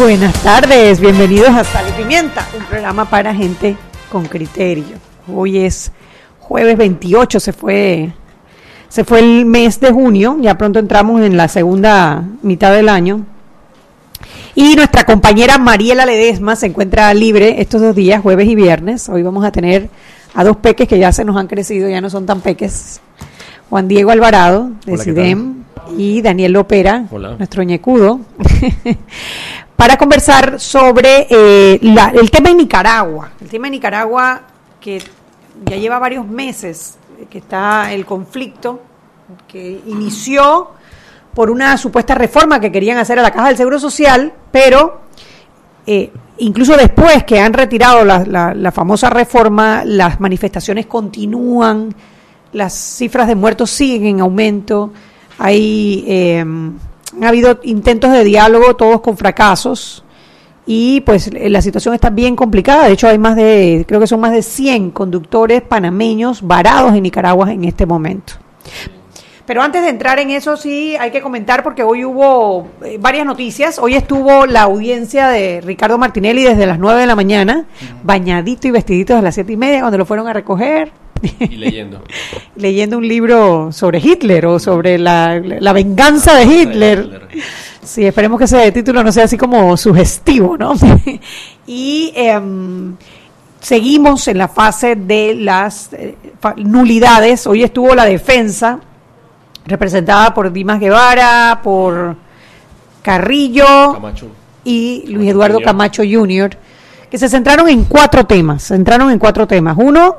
Buenas tardes, bienvenidos a Sal y Pimienta, un programa para gente con criterio. Hoy es jueves 28, se fue, se fue el mes de junio, ya pronto entramos en la segunda mitad del año. Y nuestra compañera Mariela Ledesma se encuentra libre estos dos días, jueves y viernes. Hoy vamos a tener a dos peques que ya se nos han crecido, ya no son tan peques. Juan Diego Alvarado, de Hola, ¿qué CIDEM, y Daniel Lopera, Hola. nuestro ñecudo, para conversar sobre eh, la- el tema de Nicaragua. El tema de Nicaragua que ya lleva varios meses eh, que está el conflicto, que inició por una supuesta reforma que querían hacer a la Caja del Seguro Social, pero eh, incluso después que han retirado la, famosa reforma, las manifestaciones continúan, las cifras de muertos siguen en aumento, hay, eh, han habido intentos de diálogo, todos con fracasos, y pues la situación está bien complicada. De hecho, hay más de, creo que son más de 100 conductores panameños varados en Nicaragua en este momento. Pero antes de entrar en eso, sí hay que comentar porque hoy hubo eh, varias noticias. Hoy estuvo la audiencia de Ricardo Martinelli desde las 9 de la mañana, bañadito y vestidito a las siete y media, cuando lo fueron a recoger, Y leyendo. leyendo un libro sobre Hitler o sobre la, la venganza de Hitler. Sí, esperemos que ese título no sea así como sugestivo, ¿no? y em, seguimos en la fase de las eh, nulidades. Hoy estuvo la defensa, representada por Dimas Guevara, por Carrillo Camacho. y Luis Eduardo. Camacho Jr., que se centraron en cuatro temas. Se centraron en cuatro temas. Uno,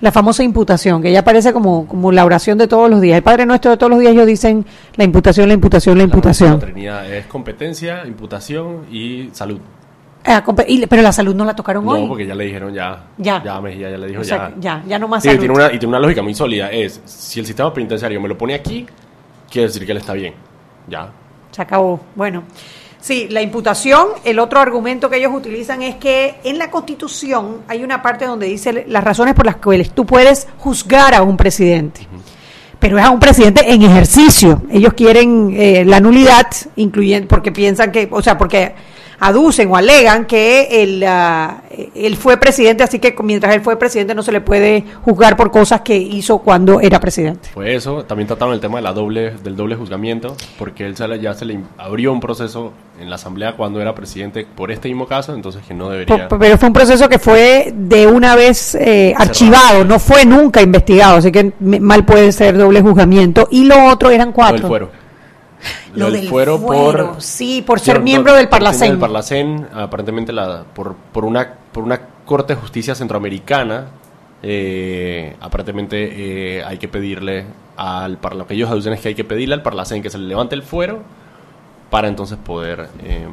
la famosa imputación, que ya parece como, como la oración de todos los días. El Padre Nuestro de todos los días ellos dicen la imputación, la imputación, la La imputación. Trinidad es competencia, imputación y salud. Ah, y- pero la salud no la tocaron hoy. No, porque ya le dijeron ya. Ya. Ya, Mejía ya le dijo O sea, ya. ya, ya no más Sí, salud. tiene una, y tiene una lógica muy sólida. Es, si el sistema penitenciario me lo pone aquí, quiere decir que él está bien. Ya. Se acabó. Bueno, sí, la imputación, el otro argumento que ellos utilizan es que en la Constitución hay una parte donde dice las razones por las cuales tú puedes juzgar a un presidente. Pero es a un presidente en ejercicio. Ellos quieren eh, la nulidad, incluyendo, porque piensan que, o sea, porque aducen o alegan que él, ah, él fue presidente, así que mientras él fue presidente no se le puede juzgar por cosas que hizo cuando era presidente. Fue eso. También trataron el tema de la doble, del doble juzgamiento, porque él se le- ya se le abrió un proceso en la Asamblea cuando era presidente por este mismo caso, entonces que no debería. Pero fue un proceso que fue de una vez eh, archivado, no fue nunca investigado, así que mal puede ser doble juzgamiento. Y lo otro eran cuatro. Lo del del fuero, fuero, por sí, por ser miembro del Parlacén. del Parlacén, aparentemente la, por, por una por una corte de justicia centroamericana, eh, aparentemente eh, hay que pedirle al par- lo que ellos aducen es que hay que pedirle al Parlacén que se le levante el fuero para entonces poder, eh,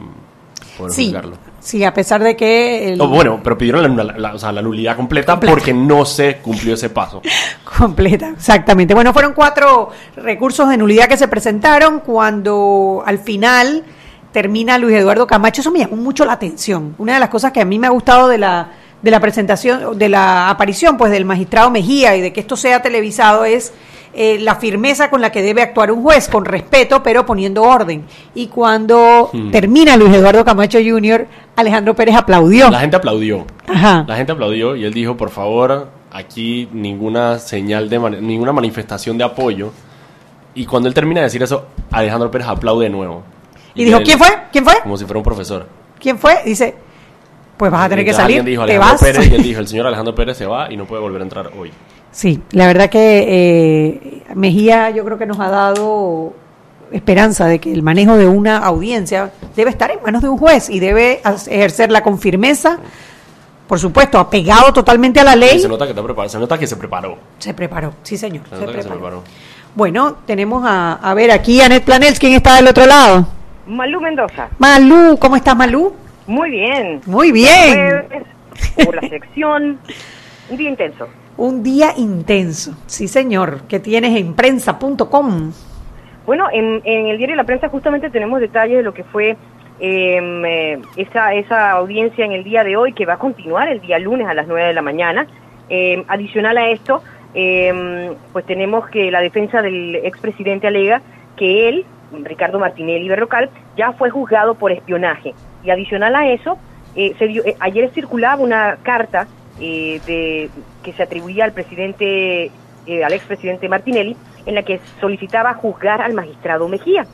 poder Sí, juzgarlo. sí, a pesar de que... el- No, bueno, pero pidieron la, la- la- o sea, la nulidad completa, Completa. porque no se cumplió ese paso. Completa, exactamente. Bueno, fueron cuatro recursos de nulidad que se presentaron cuando al final termina Luis Eduardo Camacho. Eso me llamó mucho la atención. Una de las cosas que a mí me ha gustado de la, de la presentación, de la aparición pues del magistrado Mejía y de que esto sea televisado es eh, la firmeza con la que debe actuar un juez, con respeto, pero poniendo orden. Y cuando Hmm. termina Luis Eduardo Camacho Jr., Alejandro Pérez aplaudió. La gente aplaudió. Ajá. La gente aplaudió y él dijo, por favor, aquí ninguna señal de ninguna manifestación de apoyo. Y cuando él termina de decir eso, Alejandro Pérez aplaude de nuevo. Y, dijo, ¿quién fue? ¿Quién fue? Como si fuera un profesor. ¿Quién fue? Dice, pues vas a tener que salir. Alguien dijo, te vas. Pérez, y él dijo, el señor Alejandro Pérez se va y no puede volver a entrar hoy. Sí, la verdad que eh, Mejía yo creo que nos ha dado esperanza de que el manejo de una audiencia debe estar en manos de un juez y debe ejercerla con firmeza, por supuesto, apegado totalmente a la ley. se nota que está preparado, se nota que se preparó. Se preparó, sí señor, Se se nota que se preparó. Bueno, tenemos a, a ver aquí a Anet Planels, ¿quién está del otro lado? Malú Mendoza. Malú, ¿cómo estás Malú? Muy bien. Muy bien. Por la sección. Un día intenso. Un día intenso, sí señor, que tienes en prensa.com. Bueno, en, el diario La Prensa justamente tenemos detalles de lo que fue em, eh, esa, esa audiencia en el día de hoy, que va a continuar el día lunes a las 9 de la mañana. Em, adicional a esto, em, pues tenemos que la defensa del expresidente alega que él, Ricardo Martinelli Berrocal, ya fue juzgado por espionaje. Y adicional a eso, eh, se dio- eh, ayer circulaba una carta eh, de, que se atribuía al presidente, eh, al expresidente Martinelli, en la que solicitaba juzgar al magistrado Mejía.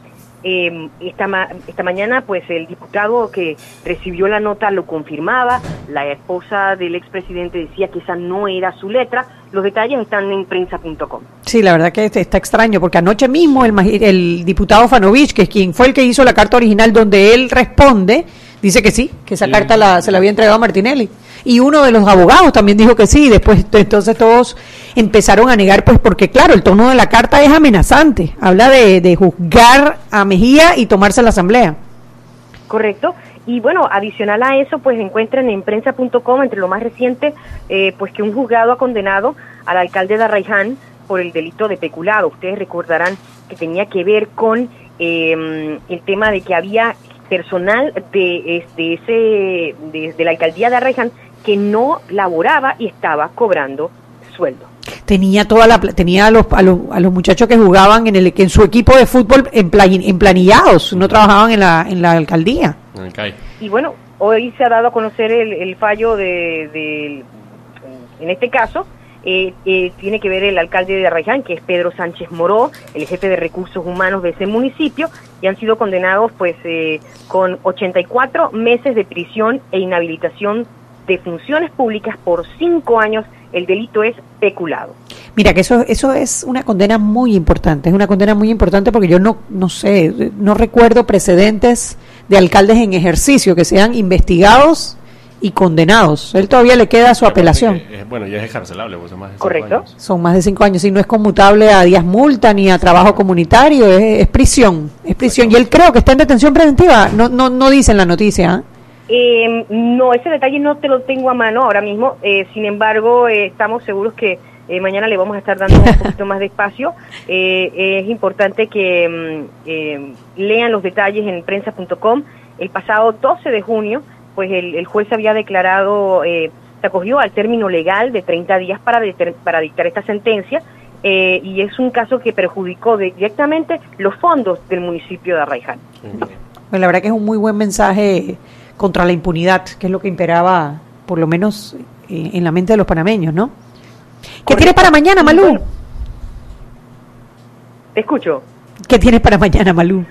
Eh, esta, ma- esta mañana, pues el diputado que recibió la nota lo confirmaba, la esposa del expresidente decía que esa no era su letra, los detalles están en prensa.com. Sí, la verdad que este está extraño, porque anoche mismo el, el diputado Fanovich, que es quien fue el que hizo la carta original donde él responde, dice que sí, que esa Sí. carta la, se la había entregado a Martinelli. Y uno de los abogados también dijo que sí, y después entonces todos empezaron a negar, pues porque claro, el tono de la carta es amenazante, habla de, de juzgar a Mejía y tomarse la asamblea. Correcto. Y bueno, adicional a eso, pues encuentran en prensa.com, entre lo más reciente, eh, pues que un juzgado ha condenado al alcalde de Arraiján por el delito de peculado. Ustedes recordarán que tenía que ver con eh, el tema de que había personal de, de ese, de, de la alcaldía de Arraiján que no laboraba y estaba cobrando sueldo. Tenía toda la pla- tenía a los, a los, a los muchachos que jugaban en el en su equipo de fútbol en emplanillados, no trabajaban en la en la alcaldía. En. Y bueno, hoy se ha dado a conocer el, el fallo de, en este caso, eh, eh, tiene que ver el alcalde de Arraiján, que es Pedro Sánchez Moró, el jefe de recursos humanos de ese municipio, y han sido condenados pues eh, con 84 meses de prisión e inhabilitación de funciones públicas por cinco años. El delito es peculado. Mira, que eso, eso es una condena muy importante, es una condena muy importante porque yo no, no sé, no recuerdo precedentes de alcaldes en ejercicio que sean investigados y condenados. Él todavía le queda su apelación. Es- bueno, ya es escarcelable, pues son más de cinco Correcto. años. Son más de cinco años y no es conmutable a días multa ni a trabajo comunitario, es, es prisión, es prisión. Y él creo que está en detención preventiva, no, no, no dice en la noticia. Eh, no, ese detalle no te lo tengo a mano ahora mismo. eh, sin embargo, eh, estamos seguros que eh, mañana le vamos a estar dando un poquito más de espacio. Eh, es importante que mm, eh, lean los detalles en prensa.com. El pasado 12 de junio, pues el, el juez había declarado, eh, se acogió al término legal de 30 días para, deter- para dictar esta sentencia. eh, y es un caso que perjudicó directamente los fondos del municipio de Arraiján. Pues la verdad que es un muy buen mensaje contra la impunidad, que es lo que imperaba, por lo menos eh, en la mente de los panameños, ¿no? ¿Qué tienes para mañana, Malú? Te escucho. ¿Qué tienes para mañana, Malú?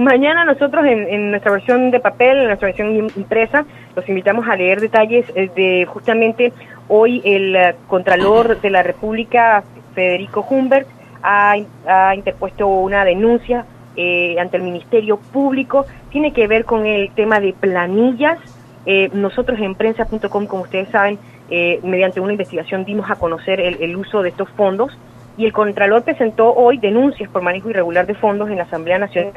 Mañana nosotros en, nuestra versión de papel, en nuestra versión im- impresa, los invitamos a leer detalles eh, de justamente hoy el eh, Contralor de la República, Federico Humbert, ha, ha interpuesto una denuncia eh, ante el Ministerio Público. Tiene que ver con el tema de planillas. Eh, nosotros en prensa.com, como ustedes saben, eh, mediante una investigación dimos a conocer el, el uso de estos fondos y el Contralor presentó hoy denuncias por manejo irregular de fondos en la Asamblea Nacional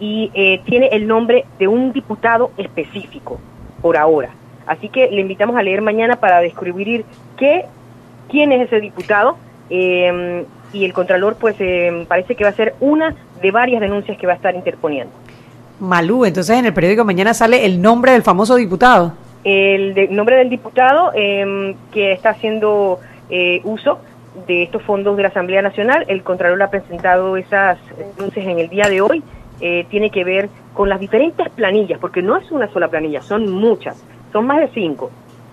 y eh, tiene el nombre de un diputado específico por ahora. Así que le invitamos a leer mañana para descubrir qué, quién es ese diputado eh, y el Contralor pues eh, parece que va a ser una de varias denuncias que va a estar interponiendo. Malú, entonces en el periódico mañana sale el nombre del famoso diputado. El de- nombre del diputado eh, que está haciendo eh, uso de estos fondos de la Asamblea Nacional, el Contralor ha presentado esas denuncias en el día de hoy, eh, tiene que ver con las diferentes planillas, porque no es una sola planilla, son muchas, son más de cinco.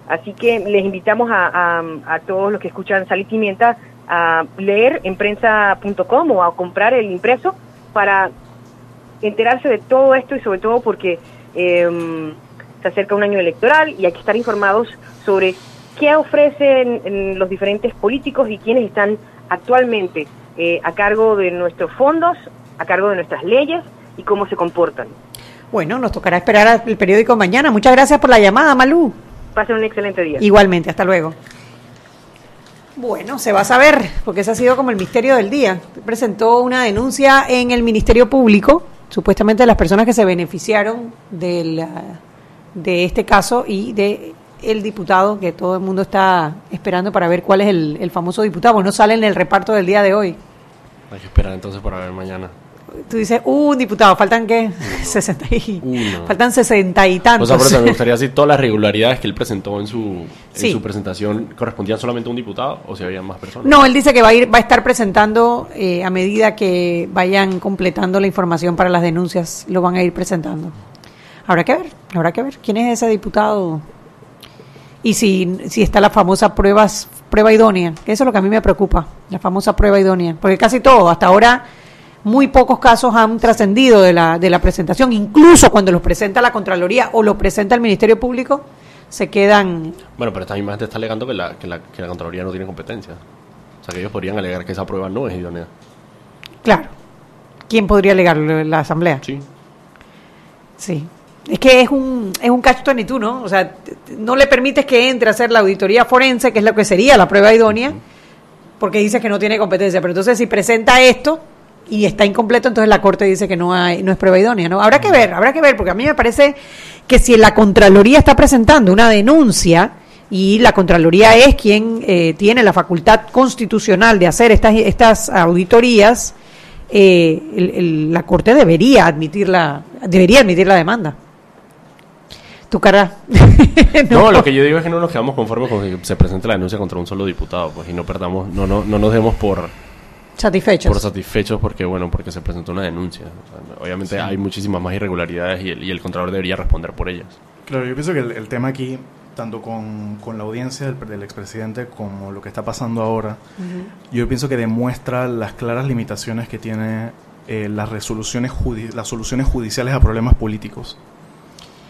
Así que les invitamos a, todos los que escuchan Sal y Pimienta a leer en prensa.com o a comprar el impreso para enterarse de todo esto y sobre todo porque em, se acerca un año electoral y hay que estar informados sobre qué ofrecen los diferentes políticos y quiénes están actualmente eh, a cargo de nuestros fondos, a cargo de nuestras leyes y cómo se comportan. Bueno, nos tocará esperar el periódico mañana. Muchas gracias por la llamada, Malú. Pasen un excelente día. Igualmente, hasta luego. Bueno, se va a saber, porque ese ha sido como el misterio del día. Presentó una denuncia en el Ministerio Público, supuestamente las personas que se beneficiaron de, de este caso y de el diputado que todo el mundo está esperando para ver cuál es el, el famoso diputado. No sale en el reparto del día de hoy. Hay que esperar entonces para ver mañana tú dices, uh, un diputado, faltan qué? 60 y, faltan 60 y tantos. O sea, me gustaría decir todas las regularidades que él presentó en su, en su presentación correspondían solamente a un diputado o si había más personas. No, él dice que va a ir, va a estar presentando eh, a medida que vayan completando la información para las denuncias, lo van a ir presentando. Habrá que ver, habrá que ver quién es ese diputado y si, si está la famosa pruebas, prueba idónea, que eso es lo que a mí me preocupa, la famosa prueba idónea, porque casi todo, hasta ahora muy pocos casos han trascendido de la, de la presentación, incluso cuando los presenta la Contraloría o los presenta el Ministerio Público, se quedan... Bueno, pero esta misma gente está alegando que la, que la, que la Contraloría no tiene competencia. O sea, que ellos podrían alegar que esa prueba no es idónea. Claro. ¿Quién podría alegarlo? ¿La Asamblea? Sí. Sí. Es que es un, es un catch tú, ¿no? O sea, no le permites que entre a hacer la auditoría forense, que es lo que sería la prueba idónea, porque dices que no tiene competencia. Pero entonces si presenta esto, y está incompleto, entonces la Corte dice que no hay, no es prueba idónea, ¿no? Habrá que ver, habrá que ver, porque a mí me parece que si la Contraloría está presentando una denuncia y la Contraloría es quien eh, tiene la facultad constitucional de hacer estas, estas auditorías, eh, la Corte debería admitir la, debería admitir la demanda. Tu cara. no. lo que yo digo es que no nos quedamos conformes con que se presente la denuncia contra un solo diputado, pues y no perdamos, no, no, no nos demos por satisfechos. Por satisfechos porque, bueno, porque se presentó una denuncia. obviamente hay muchísimas más irregularidades y el, y el Contralor debería responder por ellas. Claro, yo pienso que el, tema aquí, tanto con, con la audiencia del, del, expresidente como lo que está pasando ahora, yo pienso que demuestra las claras limitaciones que tiene eh, las resoluciones las soluciones judiciales a problemas políticos.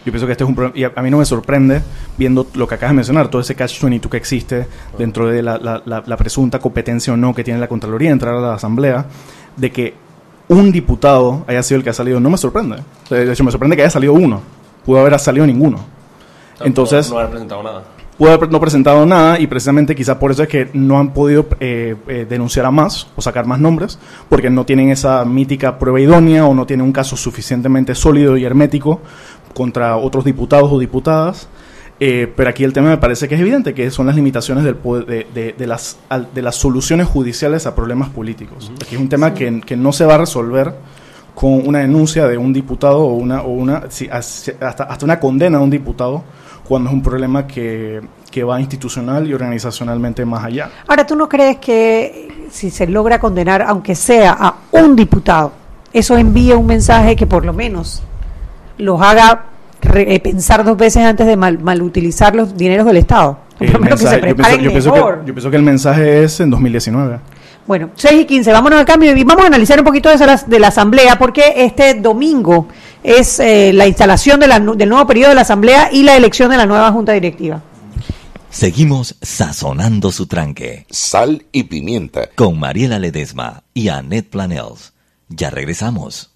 Yo pienso que este es un y a, mí no me sorprende viendo lo que acabas de mencionar, todo ese catch-22 que existe dentro de la, la, presunta competencia o no que tiene la Contraloría de entrar a la Asamblea, de que un diputado haya sido el que ha salido, no me sorprende. De hecho, me sorprende que haya salido uno. Pudo haber salido ninguno. Entonces, no haber presentado nada pudo haber no presentado nada y precisamente quizá por eso es que no han podido eh, eh, denunciar a más o sacar más nombres, porque no tienen esa mítica prueba idónea o no tienen un caso suficientemente sólido y hermético contra otros diputados o diputadas. Eh, pero aquí el tema me parece que es evidente, que son las limitaciones del de, de, las, de las soluciones judiciales a problemas políticos. Aquí es un tema que, que, no se va a resolver con una denuncia de un diputado o una, o una hasta, hasta una condena de un diputado cuando es un problema que, que va institucional y organizacionalmente más allá. Ahora, ¿tú no crees que si se logra condenar, aunque sea a un diputado, eso envía un mensaje que por lo menos los haga eh, pensar dos veces antes de mal, utilizar los dineros del Estado. yo, pienso, que, el mensaje es en 2019. Bueno, 6 y 15, vámonos al cambio y vamos a analizar un poquito de, esa, de la Asamblea, porque este domingo es eh, la instalación de del nuevo periodo de la Asamblea y la elección de la nueva Junta Directiva. Seguimos sazonando su tranque. Sal y pimienta. Con Mariela Ledesma y Annette Planels. Ya regresamos.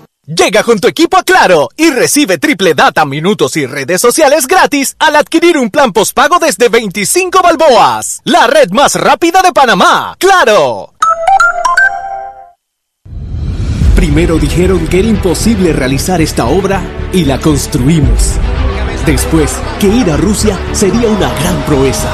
Llega con tu equipo a Claro y recibe triple data, minutos y redes sociales gratis al adquirir un plan postpago desde 25 balboas. La red más rápida de Panamá. ¡Claro! Primero dijeron que era imposible realizar esta obra y la construimos. Después, que ir a Rusia sería una gran proeza.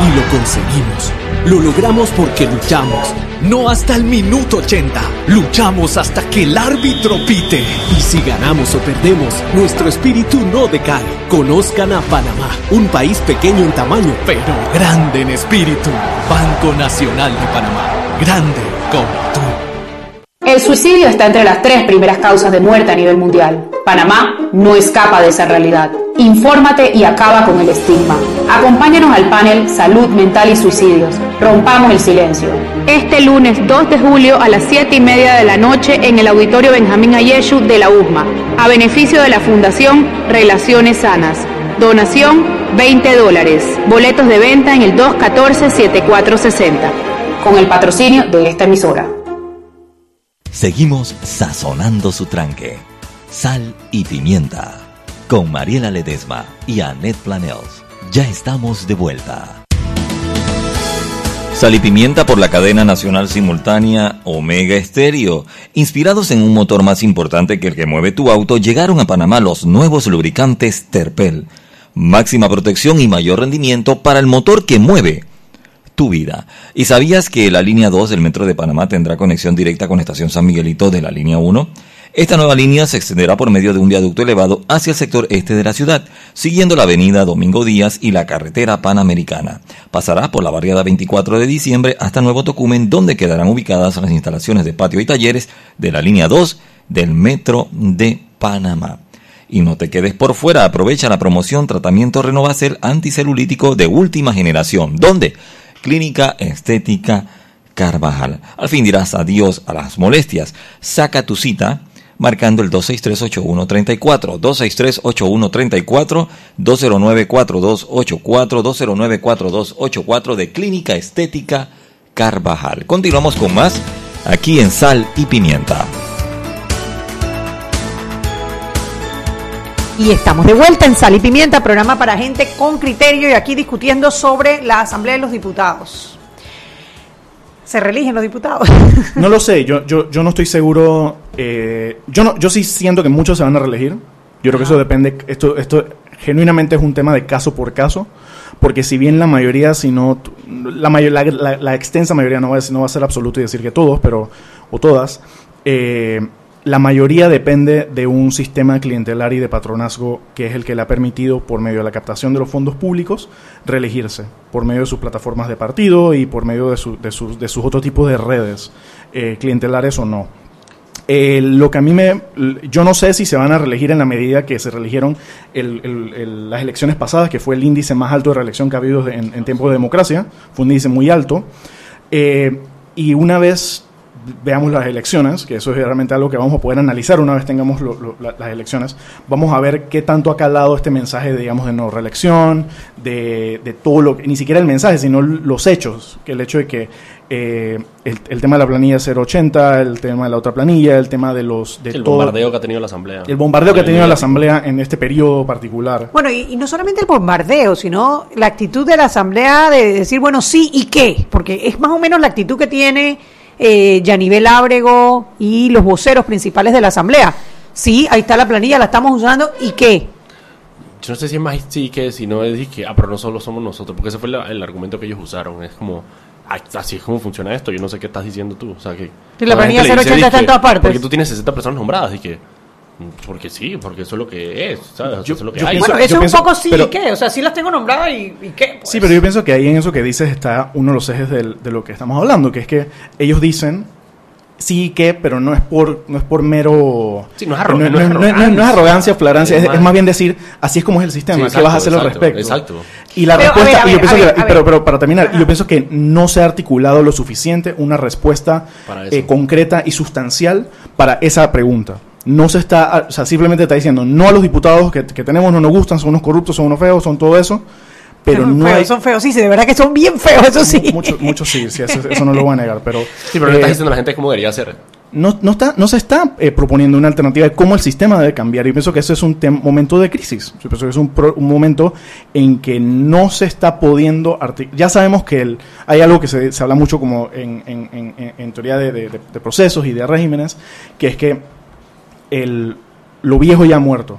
Y lo conseguimos. Lo logramos porque luchamos. No hasta el minuto 80. Luchamos hasta que el árbitro pite. Y si ganamos o perdemos, nuestro espíritu no decae. Conozcan a Panamá, un país pequeño en tamaño, pero grande en espíritu. Banco Nacional de Panamá. Grande como tú. El suicidio está entre las tres primeras causas de muerte a nivel mundial. Panamá no escapa de esa realidad. Infórmate y acaba con el estigma. Acompáñanos al panel Salud Mental y Suicidios. Rompamos el silencio. Este lunes 2 de julio a las 7 y media de la noche en el Auditorio Benjamín Ayeshu de la USMA, a beneficio de la Fundación Relaciones Sanas. Donación 20 dólares. Boletos de venta en el 214-7460. Con el patrocinio de esta emisora. Seguimos sazonando su tranque. Sal y pimienta. Con Mariela Ledesma y Annette Planels. Ya estamos de vuelta. Sal y pimienta por la cadena nacional simultánea Omega Estéreo. Inspirados en un motor más importante que el que mueve tu auto, llegaron a Panamá los nuevos lubricantes Terpel. Máxima protección y mayor rendimiento para el motor que mueve tu vida. ¿Y sabías que la línea 2 del Metro de Panamá tendrá conexión directa con Estación San Miguelito de la línea 1? Esta nueva línea se extenderá por medio de un viaducto elevado hacia el sector este de la ciudad, siguiendo la avenida Domingo Díaz y la carretera panamericana. Pasará por la barriada 24 de diciembre hasta Nuevo Tocumen, donde quedarán ubicadas las instalaciones de patio y talleres de la línea 2 del Metro de Panamá. Y no te quedes por fuera, aprovecha la promoción Tratamiento Renovacel Anticelulítico de última generación, donde Clínica Estética Carvajal. Al fin dirás adiós a las molestias. Saca tu cita marcando el 263-8134, 263-8134, 209-4284, 209-4284 de Clínica Estética Carvajal. Continuamos con más aquí en Sal y Pimienta. Y estamos de vuelta en Sal y Pimienta, programa para gente con criterio y aquí discutiendo sobre la Asamblea de los Diputados. ¿Se reeligen los diputados? No lo sé, yo, yo, yo no estoy seguro. eh, yo, no, yo sí siento que muchos se van a reelegir. Yo creo que eso depende. Esto, esto genuinamente es un tema de caso por caso. Porque si bien la mayoría, si no. La, mayor, la, la- la extensa mayoría no va, a, no va a ser absoluto y decir que todos, pero. o todas. eh, la mayoría depende de un sistema clientelar y de patronazgo que es el que le ha permitido, por medio de la captación de los fondos públicos, reelegirse, por medio de sus plataformas de partido y por medio de, su- de sus, de sus otros tipos de redes, eh, clientelares o no. Eh, lo que a mí me... Yo no sé si se van a reelegir en la medida que se reeligieron el- el- el- las elecciones pasadas, que fue el índice más alto de reelección que ha habido en, en tiempos de democracia. Fue un índice muy alto. Eh, y una vez veamos las elecciones, que eso es realmente algo que vamos a poder analizar una vez tengamos lo- lo- la- las elecciones, vamos a ver qué tanto ha calado este mensaje, de, digamos, de no reelección, de, de todo lo que, ni siquiera el mensaje, sino los hechos, que el hecho de que eh, el, el tema de la planilla 080, el tema de la otra planilla, el tema de los... De el todo- bombardeo que ha tenido la Asamblea. el bombardeo que ha tenido la Asamblea en este periodo particular. Bueno, y, y no solamente el bombardeo, sino la actitud de la Asamblea de decir, bueno, sí y qué, porque es más o menos la actitud que tiene eh, Yanivel Ábrego y los voceros principales de la Asamblea. Sí, ahí está la planilla, la estamos usando y qué. Yo no sé si es más sí que si no es que, ah, pero no solo somos nosotros, porque ese fue la- el argumento que ellos usaron. Es como, así es como funciona esto, yo no sé qué estás diciendo tú. O sea, que. Sí, la planilla gente le 080 está en todas partes. Porque tú tienes 60 personas nombradas, y que. Porque sí, porque eso es lo que es, ¿sabes? O sea, eso es lo que yo hay. pienso- bueno, eso es pienso- un poco sí pero- y qué, o sea, sí las tengo nombradas y, y qué. pues. Sí, pero yo pienso que ahí en eso que dices está uno de los ejes del- de lo que estamos hablando, que es que ellos dicen sí que, pero no es por no es por mero Sí, no es arro- no, no es no- no- no es arrogancia. arrogancia, flagrancia, Es es, más- es más bien decir así es como es el sistema, Sí, ¿qué exacto, vas a hacer al respecto? exacto. Y la Pero, respuesta, ver, y yo ver, pienso que- pero, pero para terminar, Ajá. yo pienso que no se ha articulado lo suficiente una respuesta eh, concreta y sustancial para esa pregunta. No se está, o sea, simplemente está diciendo no a los diputados que, que tenemos, no nos gustan, son unos corruptos, son unos feos, son todo eso, pero son no feos, hay, son feos, sí, sí, de verdad que son bien feos, eso sí. Mucho, mucho sí, sí, eso, eso no lo voy a negar, pero... Sí, pero no eh, estás diciendo a la gente cómo debería ser. no, no, está, no se está eh, proponiendo una alternativa de cómo el sistema debe cambiar. Y pienso que ese es un momento de crisis. Yo pienso que es un, pro- un momento en que no se está pudiendo... Ya sabemos que el- hay algo que se, se habla mucho como en, en- en- en- en teoría de, de- de- de procesos y de regímenes, que es que el, lo viejo ya ha muerto.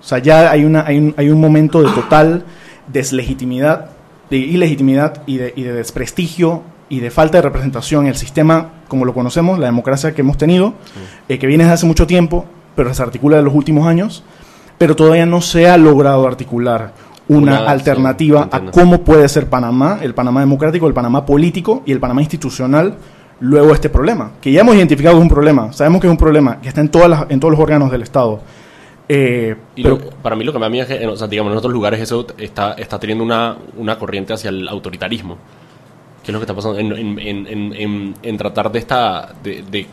O sea, ya hay, una, hay, un, hay un momento de total deslegitimidad, de ilegitimidad y de, y de desprestigio y de falta de representación en el sistema como lo conocemos, la democracia que hemos tenido, eh, que viene desde hace mucho tiempo, pero se articula en los últimos años, pero todavía no se ha logrado articular una, Una, sí, alternativa a cómo puede ser Panamá, el Panamá democrático, el Panamá político y el Panamá institucional luego este problema, que ya hemos identificado que es un problema, sabemos que es un problema, que está en, todas las, en todos los órganos del Estado. Eh, Y pero, lo- para mí lo que me da miedo es que, o sea, digamos, en otros lugares eso está, está teniendo una, una corriente hacia el autoritarismo. ¿Qué es lo que está pasando? En, en, en, en, en- en tratar de, esta, de, de,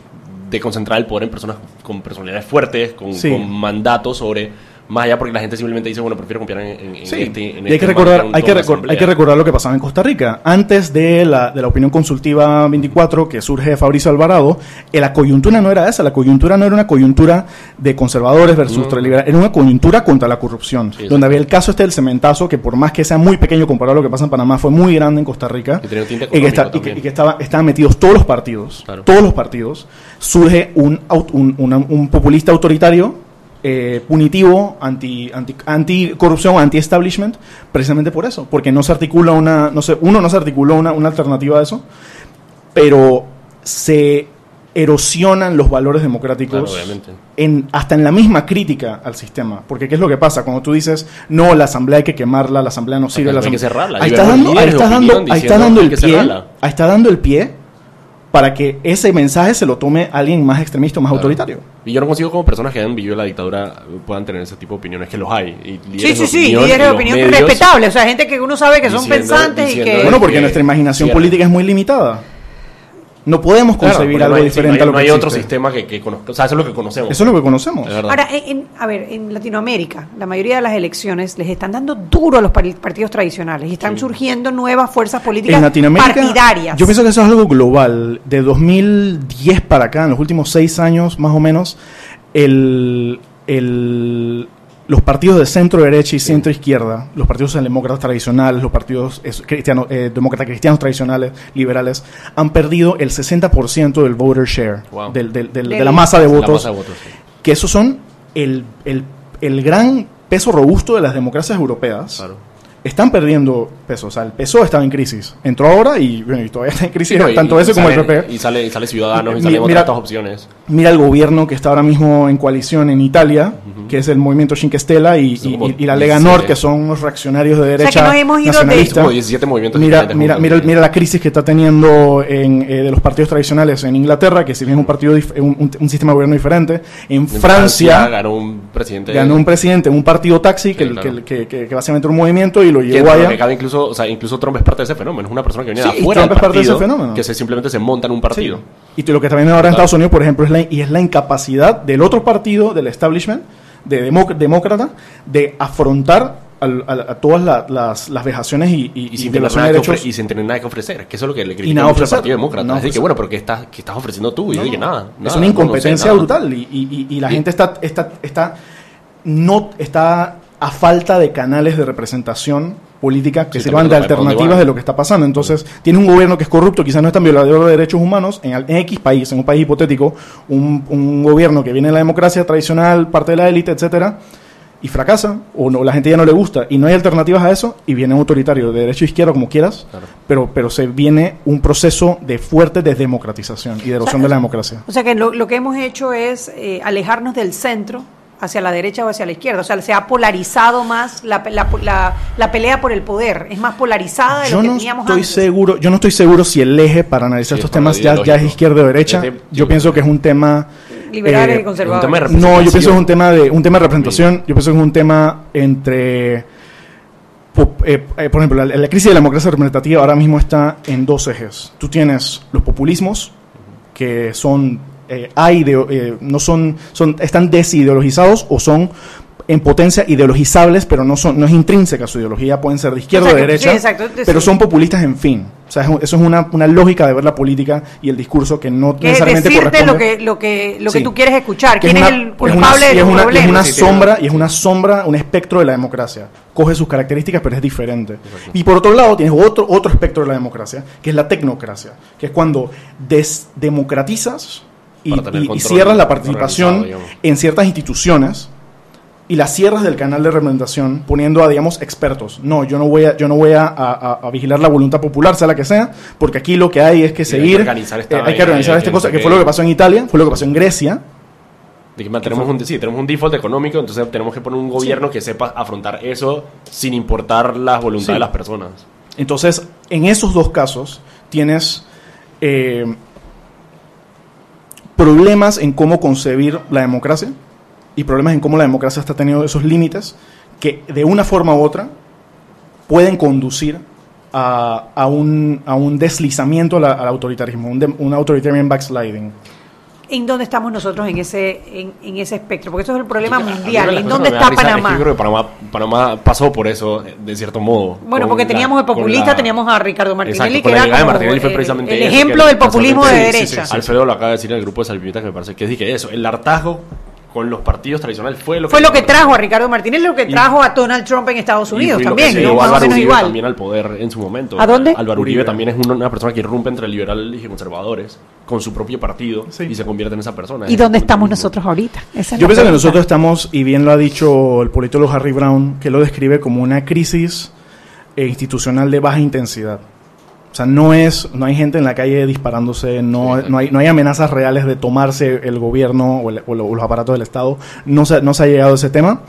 de concentrar el poder en personas con personalidades fuertes, con, Sí. con mandatos sobre... Más allá porque la gente simplemente dice, bueno, prefiero confiar en, en- en Sí, este... En y hay este que, recordar, hay, que recor- hay recordar lo que pasaba en Costa Rica. Antes de la, de la opinión consultiva 24 que surge de Fabricio Alvarado, eh, la coyuntura no era esa. La coyuntura no era una coyuntura de conservadores versus No. ultraliberales. Era una coyuntura contra la corrupción. Sí, donde había el caso este del cementazo, que por más que sea muy pequeño comparado a lo que pasa en Panamá, fue muy grande en Costa Rica. Y y que, está- y que- también. y que estaba, estaban metidos todos los partidos. Claro. Todos los partidos. Surge un, un, una- un populista autoritario eh, punitivo, anti, anti, anticorrupción, anti-establishment, precisamente por eso, porque no se articula una, no sé, uno no se articuló una, una alternativa a eso, pero se erosionan los valores democráticos Claro, en, hasta en la misma crítica al sistema. Porque ¿qué es lo que pasa? Cuando tú dices, no, la asamblea hay que quemarla, la asamblea no sirve, la hay que asamblea- cerrarla. Ahí Y está vemos dando, ahí dando, ahí dando hay el que pie, cerrarla. ahí está dando el pie para que ese mensaje se lo tome alguien más extremista más Claro. autoritario. Y yo no consigo como personas que hayan vivido la dictadura puedan tener ese tipo de opiniones, que los hay. Y Sí, líderes sí, sí, líderes de opinión respetables, o sea, gente que uno sabe que son pensantes y que... Bueno, porque que- nuestra imaginación cierto. política es muy limitada. No podemos concebir algo no hay, diferente sí, no a lo no que hay otro sistema que, que conozca. O sea, eso es lo que conocemos. Eso es lo que conocemos. Ahora, en, en- a ver, en Latinoamérica, la mayoría de las elecciones les están dando duro a los partidos tradicionales y están surgiendo nuevas fuerzas políticas en Latinoamérica, partidarias. yo pienso que eso es algo global. De 2010 para acá, en los últimos seis años más o menos, el, el- los partidos de centro derecha y centro izquierda, los partidos demócratas tradicionales, los partidos cristianos, eh, demócratas cristianos tradicionales, liberales, han perdido el 60% del voter share, Wow. del- del- del- de la masa de votos masa de votos, sí. que esos son el, el, el gran peso robusto de las democracias europeas. Claro. Están perdiendo peso. O sea, el peso estaba en crisis. Entró ahora y, bueno, y todavía está en crisis, Sí, no, y- tanto y ese como el sale- PP. Y sale, y sale Ciudadanos y salen mira- otras opciones. Mira el gobierno que está ahora mismo en coalición en Italia, que es el movimiento Cinque Stella y, y- y la Lega 17. Nord, que son unos reaccionarios de que derecha nos hemos ido de- nacionalista. Como 17 movimientos Mira, mira, mira, mira la crisis que está teniendo en, eh, de los partidos tradicionales en Inglaterra, que si bien es un partido un, un- un sistema de gobierno diferente, en, En Francia, ganó un presidente. ganó un presidente, un partido taxi, que, Sí, claro. que, que, que- que básicamente era un movimiento y lo que llevó allá. que incluso, o sea, incluso Trump es parte de ese fenómeno. Es una persona que viene Sí, de afuera Trump del es parte de ese partido, fenómeno. que se simplemente se monta en un partido. Sí. Y lo que está viendo ahora en. Estados Unidos, por ejemplo, es la, y es la incapacidad del otro partido, del establishment, de democ- demócrata, de afrontar a, todas la- las, las vejaciones y, y, Y sin, tener nada de que ofre- derechos. y sin tener nada que ofrecer. Que eso es lo que le critica al. Partido Demócrata. Es decir, que bueno, pero ¿qué estás, qué estás ofreciendo tú? Y yo No, dije, nada. es nada, una no, no sé incompetencia brutal y, y- la gente está, está, está, no, está a falta de canales de representación política que Sí, sirvan de alternativas de lo que está pasando. Entonces, tiene un gobierno que es corrupto, quizás no es tan violador de derechos humanos, en, al- en X país, en un país hipotético, un, un gobierno que viene de la democracia tradicional, parte de la élite, etcétera, y fracasa, o no, la gente ya no le gusta, y no hay alternativas a eso, y viene un autoritario de derecha o izquierda, como quieras, Claro. pero, pero se viene un proceso de fuerte desdemocratización y de erosión de la democracia. O sea que lo, lo que hemos hecho es eh, alejarnos del centro hacia la derecha o hacia la izquierda. O sea, se ha polarizado más la, la, la- la pelea por el poder. Es más polarizada de Yo lo que no teníamos estoy antes. seguro, yo no estoy seguro si el eje para analizar Sí, estos temas ya, ya es izquierda o derecha. Yo pienso que es un tema Liberales eh, y de No, yo pienso que es un tema de un tema de representación. Yo pienso que es un tema entre eh, eh, por ejemplo, la, la crisis de la democracia representativa ahora mismo está en dos ejes. Tú tienes los populismos que son eh, hay de- eh, no son son están desideologizados o son en potencia ideologizables, pero no son no es intrínseca su ideología, pueden ser de izquierda o de sí, derecha, pero sí. son populistas en fin. O sea, es un- eso es una, una lógica de ver la política y el discurso que no Que es necesariamente decirte corresponde. lo que, lo que, lo que tú quieres escuchar. Que ¿Quién es, una- el una- culpable y de es tu una, y problema? es una sombra y es una sombra, un espectro de la democracia. Coge sus características, pero es diferente. Y por otro lado, tienes otro, otro espectro de la democracia, que es la tecnocracia, que es cuando desdemocratizas y, cierras la participación en ciertas instituciones y las cierras del canal de representación poniendo a digamos expertos no yo no voy a yo no voy a, a- a- vigilar la voluntad popular sea la que sea porque aquí lo que hay es que Sí, hay que seguir organizar esta eh, hay que organizar hay esta cosa que fue lo que pasó en Italia fue lo que pasó en Grecia De que tenemos un, sí, tenemos un default económico, entonces tenemos que poner un gobierno que sepa afrontar eso sin importar las voluntades Sí. de las personas. Entonces, en esos dos casos, tienes eh, problemas en cómo concebir la democracia y problemas en cómo la democracia está teniendo esos límites que de una forma u otra pueden conducir a, a un, a un deslizamiento al, al autoritarismo, un, de- un authoritarian backsliding. ¿En dónde estamos nosotros en ese, en, en ese espectro? Porque eso es el problema mundial. ¿En dónde está es que Panamá? yo creo que Panamá, Panamá pasó por eso, de cierto modo. Bueno, porque teníamos con populista, la- teníamos a Ricardo Martinelli, Exacto, que era llegada de como Martinelli fue el- precisamente el ejemplo del populismo de derecha. Alfredo lo acaba de decir en el grupo de Salpimienta que me parece que es que eso, el hartazgo con los partidos tradicionales fue lo que Fue lo que trajo a Ricardo Martinelli, lo que trajo a Donald Trump en Estados Y Unidos también, también al poder en su momento. ¿A dónde? Álvaro Uribe, Uribe. también es una, persona que irrumpe entre liberales y conservadores con su propio partido Sí. y se convierte en esa persona. ¿Y Es dónde estamos nosotros ahorita? Esa Yo pienso que nosotros estamos, y bien lo ha dicho el politólogo Harry Brown, que lo describe como una crisis eh, institucional de baja intensidad. O sea, no es, no hay gente en la calle disparándose, no, no, hay, no hay amenazas reales de tomarse el gobierno o, el- o lo- o los aparatos del Estado. No se, no se ha llegado a ese tema.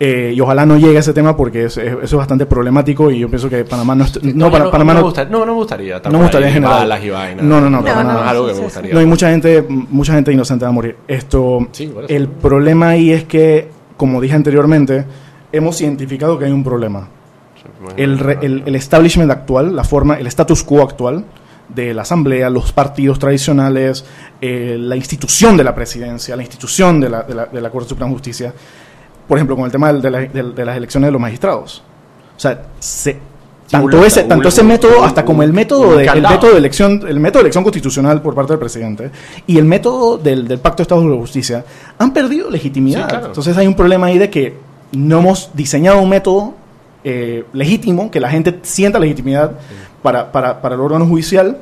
eh, y ojalá no llegue a ese tema porque es- es- eso es bastante problemático y yo pienso que Panamá no... no, para- Panamá no, no, me gusta- no, no me gustaría. no me gustaría en general. balas y vainas. No, no, no, No, para no, nada. es algo que me gustaría. No, hay mucha gente, mucha gente inocente va a morir. Esto, Sí, el problema ahí es que, como dije anteriormente, hemos identificado que hay un problema. El, re- el, el establishment actual, la forma, el status quo actual de la asamblea, los partidos tradicionales, eh, la institución de la presidencia, la institución de la, de la, de la Corte Suprema de Justicia, por ejemplo, con el tema de, la- de las elecciones de los magistrados. O sea, se, tanto ese, tanto ese método hasta como el método de, el método de elección, el método de elección constitucional por parte del presidente y el método del, del Pacto de Estado de Justicia han perdido legitimidad. Sí, claro. Entonces hay un problema ahí de que no hemos diseñado un método eh, legítimo, que la gente sienta legitimidad para, para, para el órgano judicial,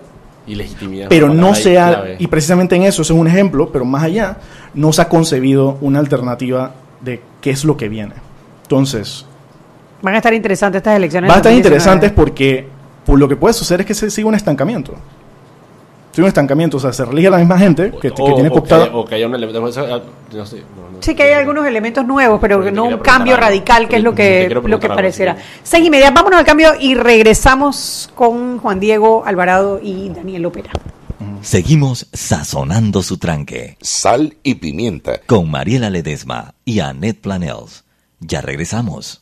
Y legitimidad. pero no se ha, clave. y precisamente en eso, ese es un ejemplo, pero más allá, no se ha concebido una alternativa de qué es lo que viene. Entonces, Van a estar interesantes estas elecciones. va a estar 2019. interesantes porque por lo que puede suceder es que se siga un estancamiento. Un estancamiento, o sea, se relige la misma gente que, que O- tiene cooptada. que haya un elemento. o sea, no sé, no, no. Sí que hay algunos elementos nuevos, pero no un cambio algo. radical, que es lo que, lo que sí. Seis y media, vámonos al cambio y regresamos con Juan Diego Alvarado y Daniel Opera. Seguimos sazonando su tranque Sal y pimienta. con Mariela Ledesma y Annette Planels. Ya regresamos.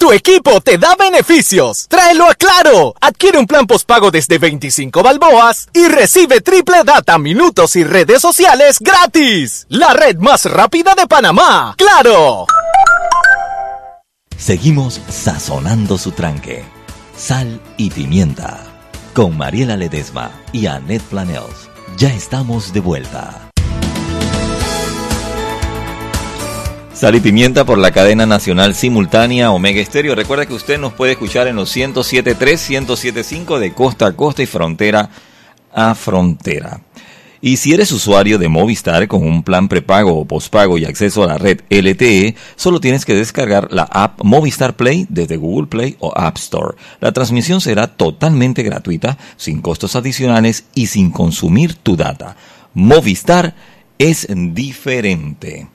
Tu equipo te da beneficios. Tráelo a Claro. Adquiere un plan postpago desde 25 balboas y recibe triple data, minutos y redes sociales gratis. La red más rápida de Panamá. ¡Claro! Seguimos sazonando su tranque. Sal y pimienta. Con Mariela Ledesma y Annette Planels. Ya estamos de vuelta. Sal y pimienta por la cadena nacional simultánea Omega Estéreo. Recuerda que usted nos puede escuchar en los 107.3, 107.5 de costa a costa y frontera a frontera. Y si eres usuario de Movistar con un plan prepago o pospago y acceso a la red LTE, solo tienes que descargar la app Movistar Play desde Google Play o App Store. La transmisión será totalmente gratuita, sin costos adicionales y sin consumir tu data. Movistar es diferente.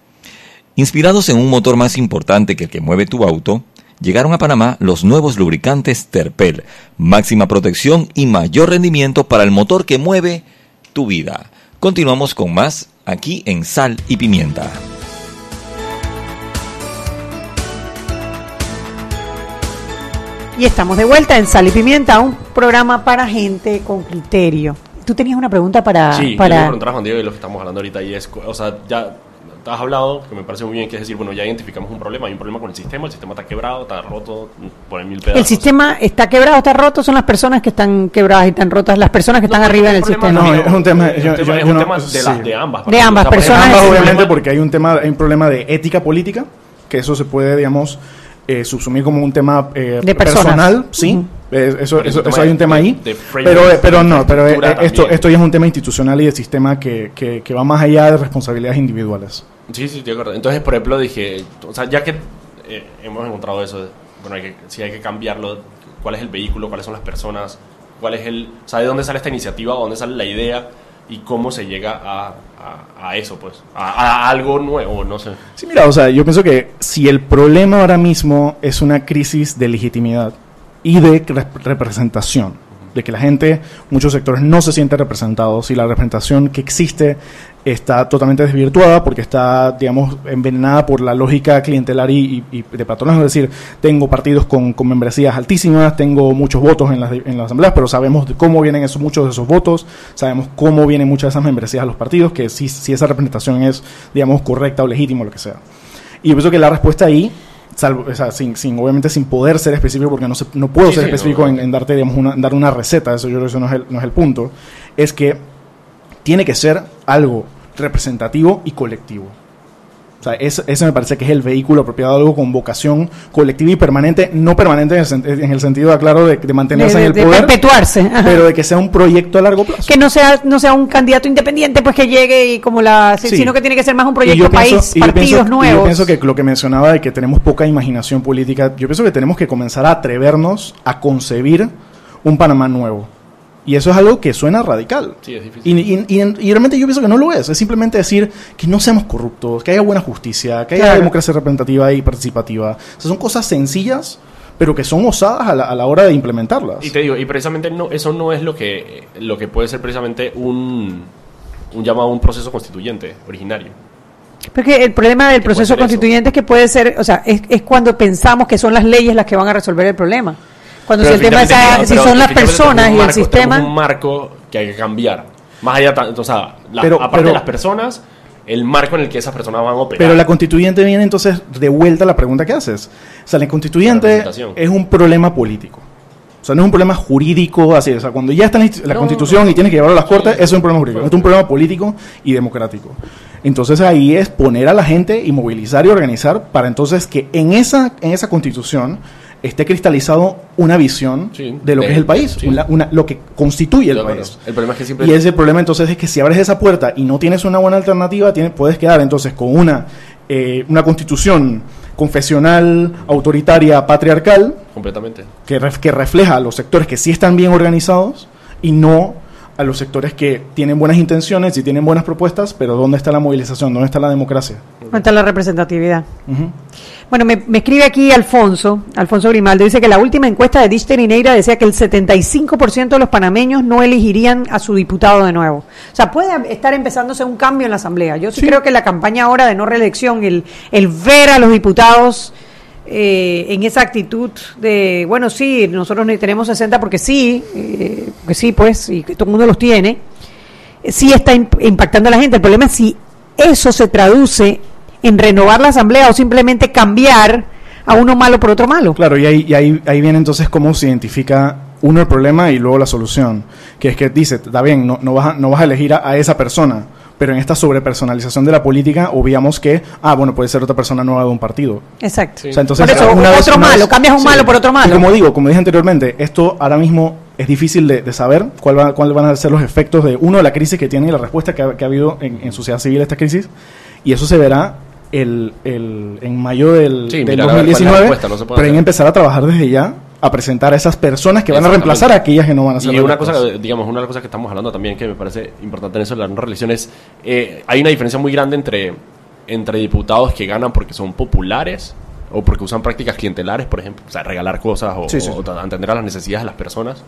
Inspirados en un motor más importante que el que mueve tu auto, llegaron a Panamá los nuevos lubricantes Terpel, máxima protección y mayor rendimiento para el motor que mueve tu vida. Continuamos con más aquí en Sal y Pimienta. Y estamos de vuelta en Sal y Pimienta, un programa para gente con criterio. Tú tenías una pregunta para... Sí, para... yo le preguntar a Juan Diego de lo que estamos hablando ahorita y es, o sea, ya has hablado, que me parece muy bien, que es decir, bueno, ya identificamos un problema, hay un problema con el sistema, el sistema está quebrado, está roto, por mil pedazos. El sistema está quebrado, está roto, son las personas que están quebradas y están rotas, las personas que están No, arriba en el es un sistema. No, es un tema- es yo- un tema, yo- es yo un no- tema de, sí. las, de ambas. De ambas O sea, personas, Ambas, obviamente, porque hay un tema, hay un problema de ética política, que eso se puede, digamos, eh, subsumir como un tema eh, De personas. personal, sí. Ujú. Eh, eso, Pero eso, un eso tema hay de- un tema ahí. de- de framework, pero, eh, pero de no, pero eh, esto, también. esto ya es un tema institucional y de sistema que, que, que va más allá de responsabilidades individuales. Sí, sí, estoy de acuerdo. Entonces, por ejemplo, dije, o sea, ya que eh, hemos encontrado eso, bueno, hay que, hay que cambiarlo, cuál es el vehículo, cuáles son las personas, cuál es el, o sea, de dónde sale esta iniciativa, de dónde sale la idea y cómo se llega a, a, a eso, pues, a, a algo nuevo, no sé. Sí, mira, o sea, yo pienso que si el problema ahora mismo es una crisis de legitimidad y de rep- representación, de que la gente, muchos sectores no se sienten representados y la representación que existe está totalmente desvirtuada porque está, digamos, envenenada por la lógica clientelar y, y- y de patrones. Es decir, tengo partidos con, con membresías altísimas, tengo muchos votos en las, en las asambleas, pero sabemos de cómo vienen esos, muchos de esos votos, sabemos cómo vienen muchas de esas membresías a los partidos, que si, si esa representación es, digamos, correcta o legítima o lo que sea. Y yo pienso que la respuesta ahí, salvo, o sea, sin, sin, obviamente sin poder ser específico, porque no, se- no puedo Sí, ser sí, específico no, en, darte, digamos, una, dar una receta, eso yo creo que eso no es el, no es el punto, es que tiene que ser algo representativo y colectivo. O sea, ese, ese me parece que es el vehículo apropiado, algo con vocación colectiva y permanente, no permanente en el, sen- en el sentido, aclaro, de, de mantenerse de, en el de poder, perpetuarse. ajá. pero de que sea un proyecto a largo plazo. que no sea no sea un candidato independiente pues que llegue y como la Sí. sino que tiene que ser más un proyecto pienso- país partidos pienso- nuevos Yo pienso que lo que mencionaba de que tenemos poca imaginación política, yo pienso que tenemos que comenzar a atrevernos a concebir un Panamá nuevo. Y eso es algo que suena radical. Sí, es difícil. Y, y- y en- y realmente yo pienso que no lo es. Es simplemente decir que no seamos corruptos, que haya buena justicia, que haya Claro. democracia representativa y participativa. O sea, son cosas sencillas, pero que son osadas a la, a la hora de implementarlas. Y te digo, y precisamente no, eso no es lo que, lo que puede ser precisamente un, un llamado a un proceso constituyente originario. porque el problema del ¿Qué puede proceso eso? constituyente es que puede ser o sea es, es cuando pensamos que son las leyes las que van a resolver el problema cuando Pero si el tema es definitivamente- ah, si son las personas y tenemos un el marco- sistema un marco que hay que cambiar. Más allá, o sea, la- Pero- aparte pero- de las personas, el marco en el que esas personas van a operar. Pero la constituyente viene entonces de vuelta a la pregunta que haces. O sea, la La constituyente representación. es un problema político. O sea, no es un problema jurídico, así. O sea, cuando ya está la, la No, constitución y tiene que llevarlo a las cortes, sí. eso es un problema jurídico. Es un problema político y democrático. Entonces ahí es poner a la gente y movilizar y organizar para entonces que en esa, en esa constitución esté cristalizado una visión Sí, de lo de- que es el país, sí. una- una- lo que constituye el país. El problema es que siempre. Y ese problema entonces es que si abres esa puerta y no tienes una buena alternativa, tienes, puedes quedar entonces con una, eh, una constitución confesional, autoritaria, patriarcal, Completamente. que, ref- que refleja a los sectores que sí están bien organizados y no a los sectores que tienen buenas intenciones y tienen buenas propuestas, pero ¿dónde está la movilización? ¿Dónde está la democracia? cuenta la representatividad Ujú. Bueno, me, me escribe aquí Alfonso, Alfonso Grimaldo, dice que la última encuesta de Dichter y Neira decía que el 75% de los panameños no elegirían a su diputado de nuevo. O sea, puede estar empezándose un cambio en la Asamblea. Yo sí, Sí. creo que la campaña ahora de no reelección, el, el ver a los diputados eh, en esa actitud de, bueno, sí, nosotros tenemos 60 porque sí, eh, porque sí, pues, y que todo el mundo los tiene, eh, sí está imp- impactando a la gente. El problema es si eso se traduce en renovar la asamblea o simplemente cambiar a uno malo por otro malo. Claro, y ahí, y ahí, ahí viene entonces cómo se identifica uno el problema y luego la solución. Que es que dice, está bien, no, no, vas, a, no vas a elegir a, a esa persona, pero en esta sobrepersonalización de la política obviamos que, ah, bueno, puede ser otra persona nueva de un partido. Exacto. O sea, entonces, Por eso, una vez- otro una malo, vez- cambias un malo por otro malo. Y como digo, como dije anteriormente, esto ahora mismo es difícil de, de saber cuál va- cuáles van a ser los efectos de, uno, la crisis que tiene y la respuesta que ha, que ha habido en, en sociedad civil a esta crisis. Y eso se verá el, el- en mayo del, Sí, del mirar a ver cuál es la 2019. respuesta, no se puede pero hay que hacer. empezar a trabajar desde ya a presentar a esas personas que van a reemplazar a aquellas que no van a ser Y una cosa, digamos, una de las cosas que estamos hablando también que me parece importante en eso de la no reelección es, eh, hay una diferencia muy grande entre, entre diputados que ganan porque son populares o porque usan prácticas clientelares, por ejemplo, o sea, regalar cosas o, Sí, sí. o atender a las necesidades de las personas.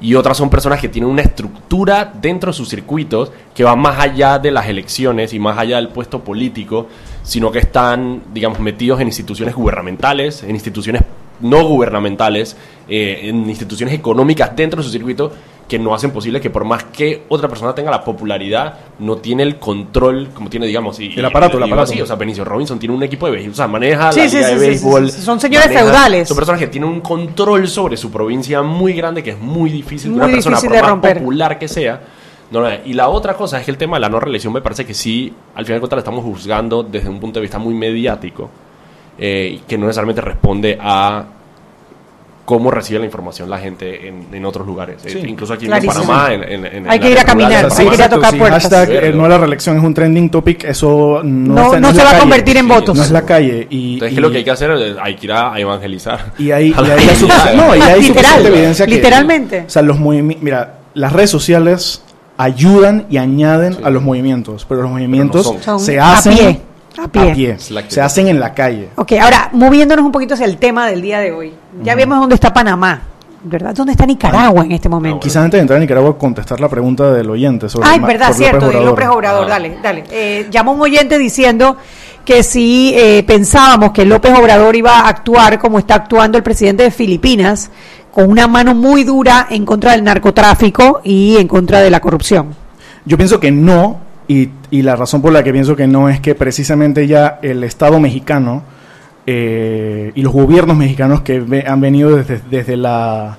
Y otras son personas que tienen una estructura dentro de sus circuitos que va más allá de las elecciones y más allá del puesto político, sino que están, digamos, metidos en instituciones gubernamentales, en instituciones no gubernamentales, eh, en instituciones económicas dentro de su circuito que no hacen posible que por más que otra persona tenga la popularidad, no tiene el control como tiene, digamos, y, El aparato, y- el aparato. así, o sea, Benicio Robinson tiene un equipo de béisbol, o sea, maneja Sí, la sí, liga sí, de sí, béisbol. sí, sí. Son señores maneja- feudales. Son personas que tienen un control sobre su provincia muy grande que es muy difícil que Muy una persona, difícil por de más romper. popular que sea, no. Y la otra cosa es que el tema de la no reelección me parece que sí, al final de cuentas, la estamos juzgando desde un punto de vista muy mediático, eh, que no necesariamente responde a cómo recibe la información la gente en, en otros lugares. Eh, Sí. incluso aquí Clarísimo. en Panamá, en, en- en- Hay en que ir a caminar, hay que ir a tocar si puertas. hashtag eh, no a la reelección es un trending topic, eso no, No- está- no es se va a convertir en votos. No es la calle. Y, Entonces, y- ¿qué es lo que hay que hacer? Eh, Hay que ir a evangelizar. Y hay, y la hay no, y hay Literal, suficiente evidencia que... literalmente. O sea, los movimi- Mira, las redes sociales ayudan y añaden a los movimientos, pero los movimientos se a hacen pie, a pie. Se hacen en la calle. Ok, ahora, moviéndonos un poquito hacia el tema del día de hoy. Ya vemos dónde está Panamá, ¿verdad? ¿Dónde está Nicaragua en este momento? Quizás antes de entrar a Nicaragua contestar la pregunta del oyente sobre Ay, verdad, cierto, de Obrador. López Obrador, Ah. dale, dale. Eh, llamó un oyente diciendo que si eh, pensábamos que López Obrador iba a actuar como está actuando el presidente de Filipinas, con una mano muy dura en contra del narcotráfico y en contra de la corrupción. Yo pienso que no, y, y la razón por la que pienso que no es que precisamente ya el Estado mexicano eh, y los gobiernos mexicanos que ve- han venido desde, desde la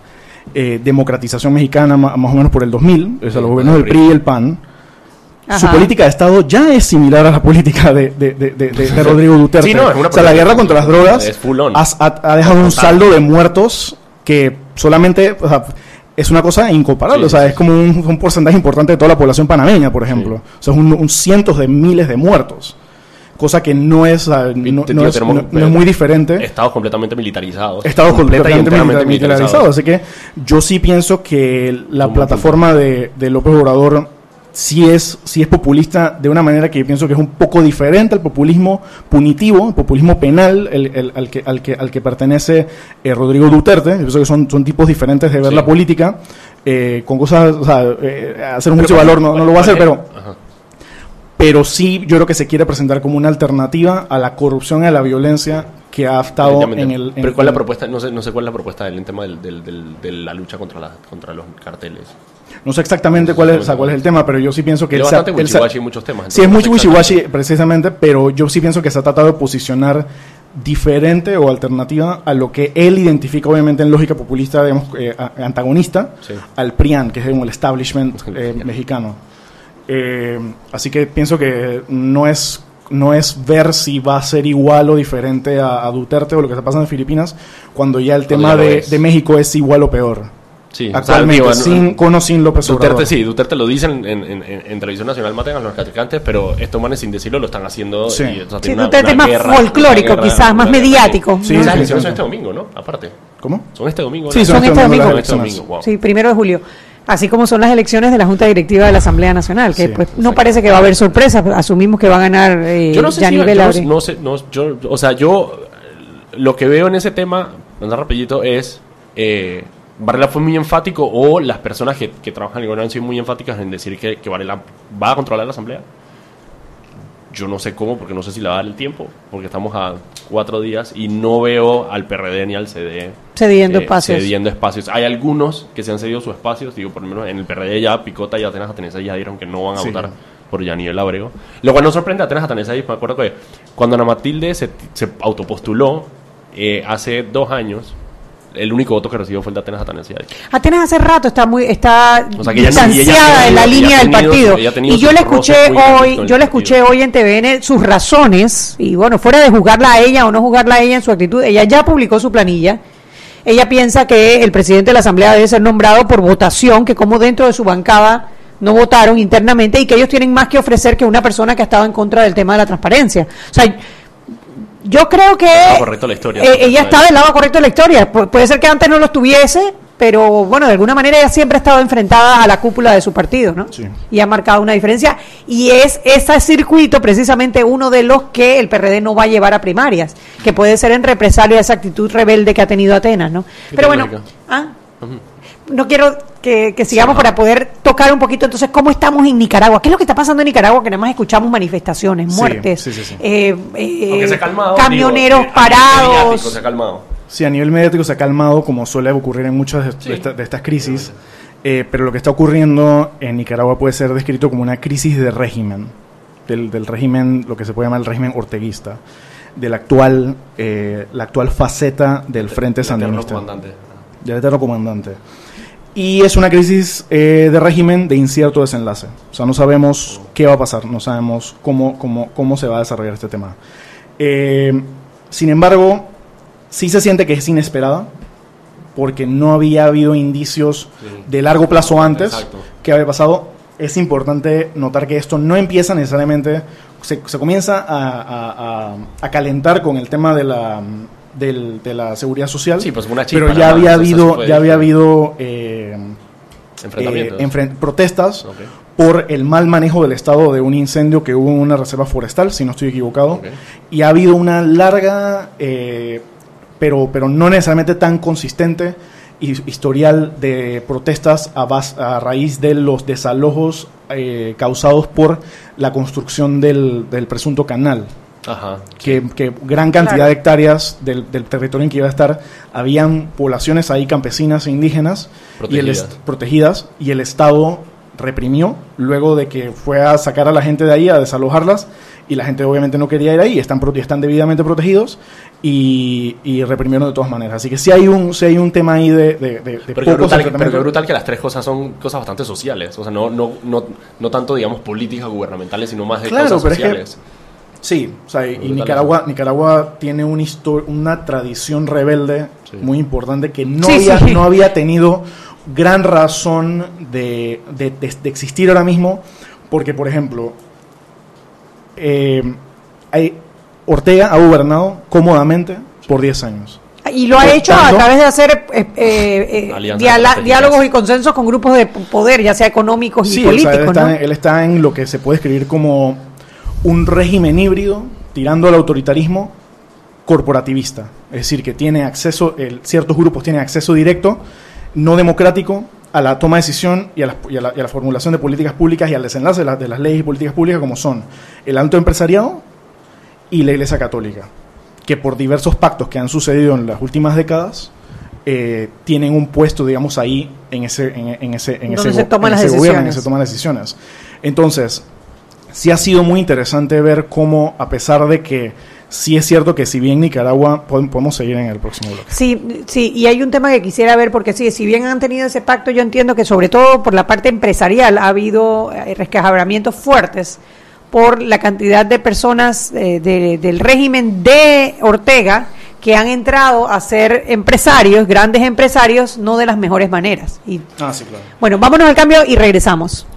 eh, democratización mexicana, más o menos por el 2000, o sea, Sí, los gobiernos del PRI. Y el PAN, su política de Estado ya es similar a la política de, de- de- de- Rodrigo Duterte. Sí, no, es una o sea, la guerra contra las drogas es full on. has- ha, ha dejado un saldo de muertos que solamente o sea, es una cosa incomparable. Sí, o sea, es como un, un porcentaje importante de toda la población panameña, por ejemplo. Sí. O sea, es un, un cientos de miles de muertos. Cosa que no es, no, Te- no tío, es, tenemos- no- no es muy diferente. Estados completamente militarizados. Estados Completa completamente militarizados. Así que yo sí pienso que la plataforma de, de López Obrador sí es, sí es populista de una manera que yo pienso que es un poco diferente al populismo punitivo, el populismo penal el, el- al, que, al, que, al que pertenece eh, Rodrigo Duterte. Yo pienso que son, son tipos diferentes de ver Sí. la política. eh, con cosas, o sea, eh, hacer Pero ¿cuál- valor no, no lo va a hacer, pero? Ajá. pero sí yo creo que se quiere presentar como una alternativa a la corrupción y a la violencia que ha estado en el... en- Pero ¿cuál es la propuesta? No sé, no sé cuál es la propuesta del tema del, del- del- de la lucha contra, la, contra los carteles. No sé exactamente cuál es, o sea, cuál es el tema, pero yo sí pienso que él bastante él en muchos temas. Sí, es wishy-washy exactamente. precisamente, pero yo sí pienso que se ha tratado de posicionar diferente o alternativa a lo que él identifica, obviamente en lógica populista, digamos, eh, antagonista, Sí. al PRIAN, que es como el establishment eh, mexicano. Eh, así que pienso que no es no es ver si va a ser igual o diferente a, a Duterte o lo que está pasando en Filipinas, cuando ya el tema de México es igual o peor. Sí, o sea, Actualmente, digo, sin, con o sin López Obrador. Duterte sí, Duterte lo dice en, en, en- en televisión nacional, maten a los narcotraficantes, pero estos manes sin decirlo lo están haciendo. Sí. y, o sea, Sí, tiene una- Duterte una es más guerra- folclórico, guerra- quizás, más mediático. Sí, ¿no? las sí, elecciones sí. son este domingo, ¿no? Aparte. ¿Cómo? Son este domingo. Sí, son Son este domingo. Este elecciones. domingo, wow. Sí, primero de julio. Así como son las elecciones de la Junta Directiva de la Asamblea Nacional, que Sí, pues no parece que va a haber sorpresa. Asumimos que va a ganar eh, Yo no sé si yo no, sé, no, yo, o sea, yo lo que veo en ese tema, andar rapidito, es eh, Varela fue muy enfático o las personas que, que trabajan en el gobierno han sido muy enfáticas en decir que, que Varela va a controlar la asamblea. Yo no sé cómo, porque no sé si le va a dar el tiempo, porque estamos a cuatro días y no veo al PRD ni al CD Cediendo eh, espacios. cediendo espacios. Hay algunos que se han cedido sus espacios, digo, por lo menos en el PRD ya Picota y Atenas Atenesa ya dijeron que no van a Sí. votar por Yaniel Abrego. Lo cual no sorprende a Atenas Atenesa, y me acuerdo que cuando Ana Matilde se, se autopostuló eh, hace dos años, el único voto que recibió fue el de Atenas Atenesa. Atenas hace rato está muy está O sea, distanciada de la línea del partido. Y yo le escuché hoy, yo le escuché hoy en TVN sus razones y bueno, fuera de juzgarla a ella o no juzgarla a ella en su actitud, ella ya publicó su planilla. ella piensa que el presidente de la Asamblea debe ser nombrado por votación, que como dentro de su bancada no votaron internamente y que ellos tienen más que ofrecer que una persona que ha estado en contra del tema de la transparencia. O sea, yo creo que correcto la historia. eh, ella está del lado correcto de la historia. Pu- puede ser que antes no lo estuviese, pero bueno, de alguna manera ella siempre ha estado enfrentada a la cúpula de su partido, ¿no? Sí. Y ha marcado una diferencia. Y es ese circuito precisamente uno de los que el PRD no va a llevar a primarias, que puede ser en represalia a esa actitud rebelde que ha tenido Atenas, ¿no? Pero bueno? ¿ah? No quiero que, que sigamos para poder tocar un poquito entonces cómo estamos en Nicaragua. ¿Qué es lo que está pasando en Nicaragua? Que nada más escuchamos manifestaciones, muertes, sí, sí, sí. eh, eh, se ha calmado, camioneros digo, a nivel mediático parados. Se ha calmado. Sí, a nivel mediático se ha calmado, como suele ocurrir en muchas de, Sí. de esta- de estas crisis, eh, pero lo que está ocurriendo en Nicaragua puede ser descrito como una crisis de régimen, del, del régimen, lo que se puede llamar el régimen orteguista, de la actual, eh, la actual faceta del Frente El eterno Sandinista, comandante. del eterno comandante. Y es una crisis eh, de régimen de incierto desenlace. O sea, no sabemos qué va a pasar, no sabemos cómo, cómo, cómo se va a desarrollar este tema. Eh, sin embargo, sí se siente que es inesperada, porque no había habido indicios Sí. de largo plazo antes Exacto. que había pasado. Es importante notar que esto no empieza necesariamente, se, se comienza a, a- a- a calentar con el tema de la, del- de la seguridad social, Sí, pues una pero ya había habido, ya había habido Enfrentamientos. eh, enfren- protestas por el mal manejo del Estado de un incendio que hubo en una reserva forestal, si no estoy equivocado. Y ha habido una larga, eh, pero, pero no necesariamente tan consistente, his- historial de protestas a, bas- a raíz de los desalojos eh, causados por la construcción del, del presunto canal Ajá. que, que gran cantidad Claro. de hectáreas del, del territorio en que iba a estar, habían poblaciones ahí campesinas e indígenas y el Protegidas. protegidas y el Estado reprimió luego de que fue a sacar a la gente de ahí, a desalojarlas y la gente obviamente no quería ir ahí, están, están debidamente protegidos y, y reprimieron de todas maneras. Así que sí hay un, sí hay un tema ahí de, de, de- de Pero brutal, pero brutal que las tres cosas son cosas bastante sociales. O sea, no, no, no, no tanto, digamos, políticas gubernamentales, sino más de Claro, cosas pero es que- sociales. Sí, o sea, y- Nicaragua. Nicaragua tiene una, una tradición rebelde Sí. muy importante que no, Sí, había, sí. no había tenido gran razón de, de- de- de existir ahora mismo, porque, por ejemplo, eh, hay- Ortega ha gobernado cómodamente por 10 años. Y lo ha Por hecho a través de hacer eh, eh, eh, diálogos y consensos con grupos de poder, ya sea económicos y Sí, o sea, políticos, él, está, ¿no? él está en lo que se puede escribir como un régimen híbrido, tirando al autoritarismo corporativista. Es decir, que tiene acceso, el- ciertos grupos tienen acceso directo, no democrático, a la toma de decisión y a la, y a la- y a la formulación de políticas públicas y al desenlace de, las- de las leyes y políticas públicas como son el alto empresariado y la Iglesia Católica, que por diversos pactos que han sucedido en las últimas décadas, eh, tienen un puesto, digamos, ahí en ese, en, en ese, en ese, se toman en ese gobierno, en decisiones. ese toman decisiones. Entonces, sí ha sido muy interesante ver cómo, a pesar de que sí es cierto que si bien Nicaragua, pod- podemos seguir en el próximo bloque. Sí, sí, y hay un tema que quisiera ver, porque sí, si bien han tenido ese pacto, yo entiendo que sobre todo por la parte empresarial ha habido eh, resquebrajamientos fuertes por la cantidad de personas eh, de- del régimen de Ortega que han entrado a ser empresarios, grandes empresarios, no de las mejores maneras. Y Ah, sí, claro. bueno, vámonos al cambio y regresamos.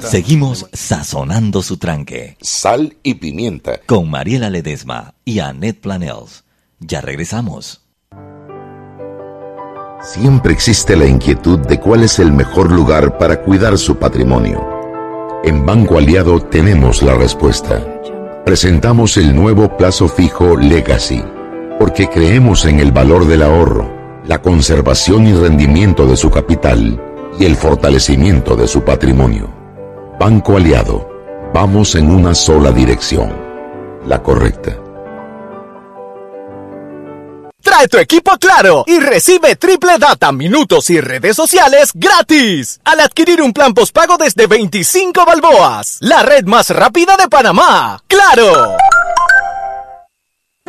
Seguimos sazonando su tranque Sal y pimienta. con Mariela Ledesma y Annette Planels. Ya regresamos. Siempre existe la inquietud de cuál es el mejor lugar para cuidar su patrimonio. En Banco Aliado tenemos la respuesta. Presentamos el nuevo plazo fijo Legacy, porque creemos en el valor del ahorro, la conservación y rendimiento de su capital y el fortalecimiento de su patrimonio. Banco Aliado, vamos en una sola dirección, la correcta. Trae tu equipo Claro y recibe triple data, minutos y redes sociales gratis al adquirir un plan postpago desde 25 balboas. La red más rápida de Panamá. ¡Claro!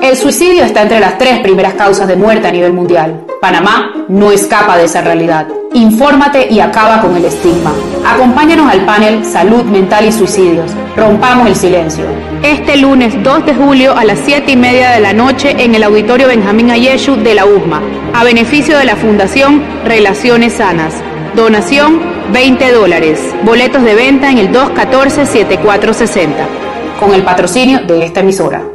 El suicidio está entre las tres primeras causas de muerte a nivel mundial. Panamá no escapa de esa realidad. Infórmate y acaba con el estigma. Acompáñanos al panel Salud Mental y Suicidios. Rompamos el silencio. Este lunes 2 de julio a las 7 y media de la noche en el Auditorio Benjamín Ayeshu de la USMA, a beneficio de la Fundación Relaciones Sanas. Donación 20 dólares. Boletos de venta en el 214-7460. Con el patrocinio de esta emisora.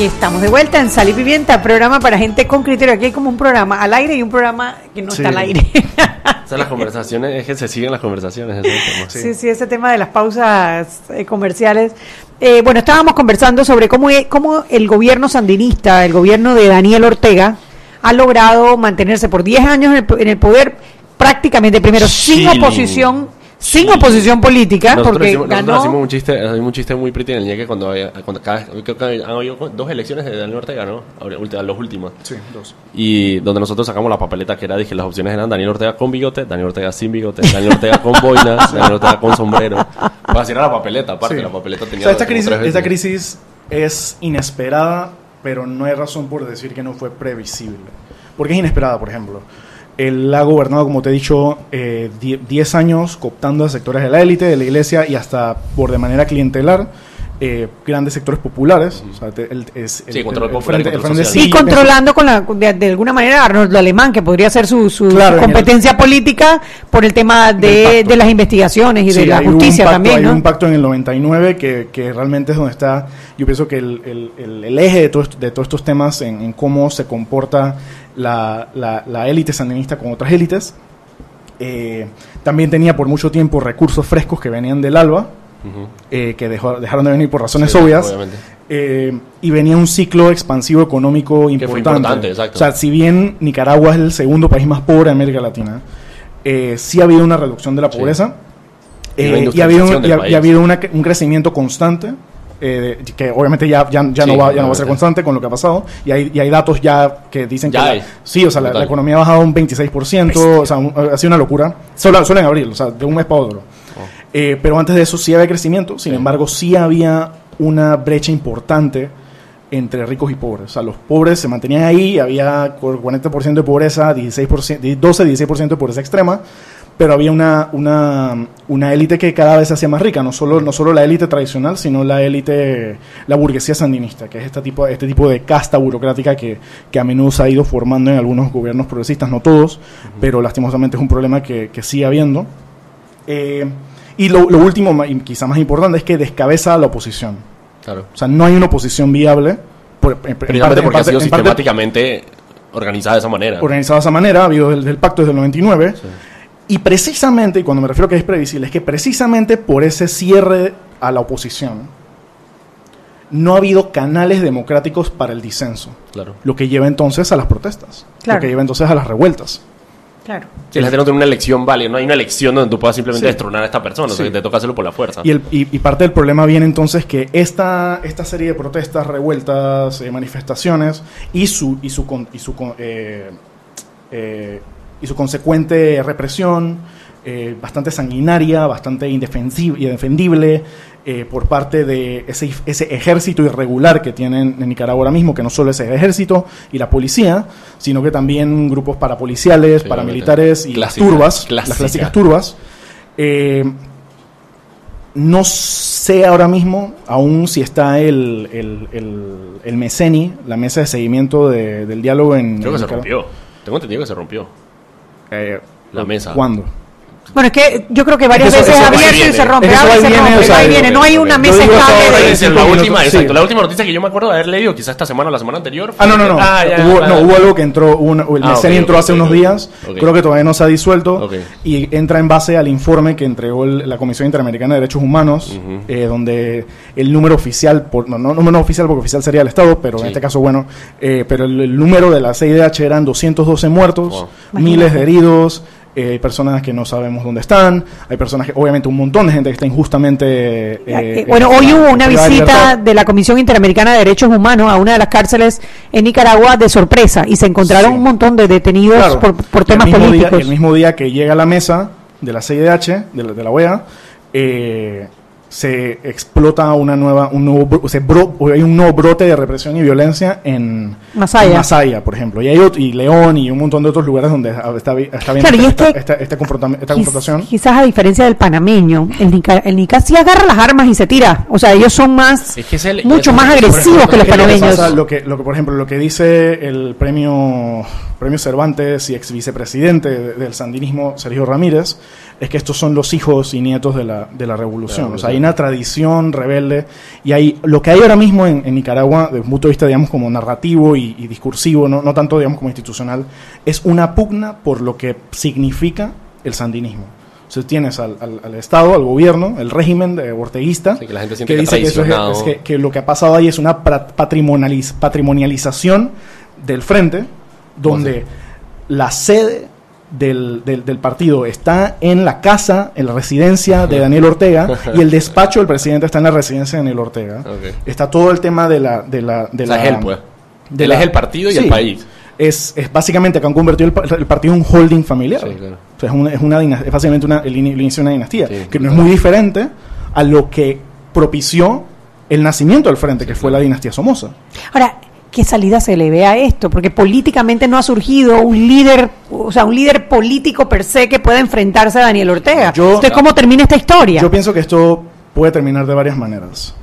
Y estamos de vuelta en Sal y Pimienta, programa para gente con criterio. Aquí hay como un programa al aire y un programa que no Sí. está al aire. O sea, las conversaciones, es que se siguen las conversaciones. ese es el tema. Sí, sí, ese tema de las pausas eh, comerciales. Eh, bueno, estábamos conversando sobre cómo, e- cómo el gobierno sandinista, el gobierno de Daniel Ortega, ha logrado mantenerse por 10 años en el, en el poder prácticamente, primero, sin oposición, sin oposición política, Nosotros, porque hicimos, nosotros ganó... hicimos un chiste, hicimos un chiste muy pretty en el ñeque cuando, había- cuando cada, creo que han habido dos elecciones de Daniel Ortega, ¿no? Ahora, ulti- Las últimas. Sí, dos. Y donde nosotros sacamos la papeleta que era, dije, las opciones eran Daniel Ortega con bigote, Daniel Ortega sin bigote, Daniel Ortega con boinas, Daniel Ortega con sombrero. Pues así era la papeleta, aparte, Sí. la papeleta O tenía sea, esta crisis, esta crisis es inesperada, pero no hay razón por decir que no fue previsible. ¿Por qué es inesperada, por ejemplo? Él ha gobernado, como te he dicho, eh, die- 10 años cooptando a sectores de la élite, de la iglesia y hasta por de manera clientelar eh, grandes sectores populares. O sea, Sí, control y frente- el control frente social. Y sí, controlando con la, de, de alguna manera a Arnoldo Alemán, que podría ser su, su, Claro, competencia política por el tema de, de las investigaciones y Sí, de la justicia pacto- también, Hay ¿no? un pacto en el 99 que, que realmente es donde está, yo pienso que el, el- el- el eje de, todo de todos estos temas en, en cómo se comporta la, la- la élite sandinista con otras élites. Eh, también tenía por mucho tiempo recursos frescos que venían del ALBA, Eh, que dejó- dejaron de venir por razones Sí, obvias. Eh, y venía un ciclo expansivo económico fue importante. O sea, si bien Nicaragua es el segundo país más pobre de América Latina, eh, sí ha habido una reducción de la Sí. pobreza. Y una eh, y ha habido, y ha- y habido una- un crecimiento constante. eh, que obviamente ya, ya, ya Sí, no va, ya no va a ser constante con lo que ha pasado y hay, y hay datos ya que dicen Ya que la- sí, o sea, la, economía ha bajado un 26%, o sea, un- ha sido una locura, solo, solo en abril, o sea, de un mes para otro. Eh, pero antes de eso sí había crecimiento, sin Sí. embargo sí había una brecha importante entre ricos y pobres. O sea, los pobres se mantenían ahí, había cu- 40% de pobreza, 16%, 12-16% de pobreza extrema, pero había una, una, una élite que cada vez se hacía más rica, no solo, no solo la élite tradicional, sino la élite, la burguesía sandinista, que es este tipo, este tipo de casta burocrática que, que a menudo se ha ido formando en algunos gobiernos progresistas, no todos, pero lastimosamente es un problema que, que sigue habiendo. Eh, y lo, lo último, y quizá más importante, es que descabeza a la oposición. Claro. O sea, no hay una oposición viable. Por, en- en parte- Precisamente en porque ha sido parte sistemáticamente organizada de esa manera. organizada de esa manera, ha habido del, del pacto desde el 99. Y precisamente, y cuando me refiero a que es previsible, es que precisamente por ese cierre a la oposición, no ha habido canales democráticos para el disenso. Claro. Lo que lleva entonces a las protestas. Claro. Lo que lleva entonces a las revueltas. Claro. Si la gente no tiene una elección válida, no hay una elección donde tú puedas simplemente Sí. destronar a esta persona, o sea, Sí. que te toca hacerlo por la fuerza. Y, el- y- y parte del problema viene entonces que esta, esta serie de protestas, revueltas, eh, manifestaciones y su, y su, con- y su, con- eh, eh, y su consecuente represión, eh, bastante sanguinaria, bastante indefensi- indefendible eh, por parte de ese, ese ejército irregular que tienen en Nicaragua ahora mismo, que no solo es el ejército y la policía, sino que también grupos parapoliciales, Sí, paramilitares y Clásica, las turbas, clásica. las clásicas turbas. Eh, no sé ahora mismo, aún si está el, el, el, el MECENI, la mesa de seguimiento de- del diálogo en... Creo que se en rompió. Tengo entendido que se rompió. Eh, La mesa. ¿Cuándo? Bueno, es que yo creo que varias Eso- veces eso y abierto y se rompe, abre y se viene, rompe, o sea, va y viene. No hay una mesa estable de... la última, exacto. sí. La última noticia que yo me acuerdo de haber leído, quizás esta semana o la semana anterior. Ah, no, no, no. Ah, ya, hubo, no, hubo algo que entró, una- el Ah, entró hace unos días, creo que todavía no se ha disuelto, y entra en base al informe que entregó el- la Comisión Interamericana de Derechos Humanos, eh, donde el número oficial, por, no, no número oficial porque oficial sería el Estado, pero en este caso, bueno, eh, pero el, el número de la CIDH eran 212 muertos, Wow. miles de heridos, eh, hay personas que no sabemos dónde están, hay personas que, obviamente, un montón de gente que está injustamente. eh, Eh, bueno, hoy hubo una de visita de la Comisión Interamericana de Derechos Humanos a una de las cárceles en Nicaragua de sorpresa y se encontraron Sí. un montón de detenidos Claro, por, por el temas día- políticos. el mismo día que llega a la mesa de la CIDH, de la, de la OEA, eh, se explota una nueva, un nuevo, se bro- hay un nuevo brote de represión y violencia en Masaya. en Masaya, por ejemplo. Y hay ot- y León y un montón de otros lugares donde está, está viendo Claro, y esta, es que esta- esta confronta- esta Quiz- confrontación. Quizás a diferencia del panameño, el Nica, el Nica sí agarra las armas y se tira. O sea, ellos son más, Es que es el- mucho más agresivos ejemplo, que los panameños. pasa, lo que, lo que, por ejemplo, lo que dice el premio, premio Cervantes y ex vicepresidente de- del sandinismo, Sergio Ramírez, es que estos son los hijos y nietos de la, de la revolución. O sea, hay una tradición rebelde y hay lo que hay ahora mismo en, en Nicaragua, desde un punto de vista, digamos, como narrativo y, y discursivo, no, no tanto, digamos, como institucional, es una pugna por lo que significa el sandinismo. O sea, tienes al, al- al Estado, al gobierno, el régimen de orteguista, Sí, que la gente que que dice que, eso es- que, lo que ha pasado ahí es una patrimonializ- patrimonialización del frente, donde la sede del, del- del partido está en la casa, en la residencia de Daniel Ortega, y el despacho del presidente está en la residencia de Daniel Ortega. Está todo el tema de la... De la, de O sea, la es él, pues. de Él la- es el partido y el país. Es, es básicamente que han convertido el, pa- el partido en un holding familiar. Sí, claro. O sea, es, una, es, una es básicamente una, el, ini- el inicio de una dinastía, Sí, que no es muy diferente a lo que propició el nacimiento del frente, que fue la dinastía Somoza. Ahora, ¿qué salida se le ve a esto? Porque políticamente no ha surgido un líder, o sea, un líder político per se que pueda enfrentarse a Daniel Ortega. Yo- Entonces, ¿cómo termina esta historia? Yo pienso que esto puede terminar de varias maneras.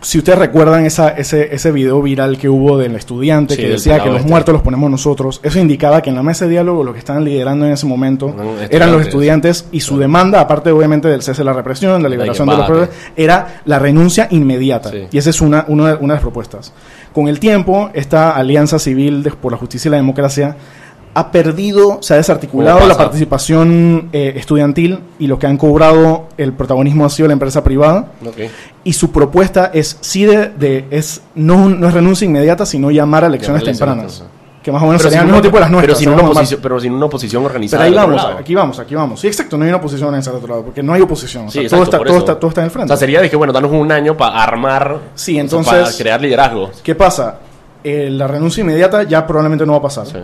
Si ustedes recuerdan esa, ese, ese video viral que hubo del estudiante Sí, que decía que los este. muertos los ponemos nosotros, eso indicaba que en la mesa de diálogo lo que estaban liderando en ese momento Eran eran los estudiantes. y su demanda, aparte obviamente del cese de la represión, la liberación de los pueblos, era la renuncia inmediata. Sí. Y esa es una, una, de- una de las propuestas. Con el tiempo, esta alianza civil de- por la justicia y la democracia ha perdido, se ha desarticulado ¿Cómo la participación eh, estudiantil y lo que han cobrado el protagonismo ha sido la empresa privada. Y su propuesta es sí de, de- es no, no es renuncia inmediata sino llamar a elecciones Llamar a elecciones tempranas que más o menos Pero serían el mismo tipo de las nuestras pero sin, una oposición, pero sin una oposición Pero organizada. ahí del otro vamos, aquí vamos, aquí vamos. Sí, exacto, no hay una oposición organizada del otro lado, porque no hay oposición. O Sí, sea, exacto, todo, está, todo, está, todo está en el O frente. sea, sería de que, bueno, danos un año para armar. Sí, o sea, entonces- para crear liderazgos. ¿Qué pasa? Eh, la renuncia inmediata ya probablemente no va a pasar. Sí.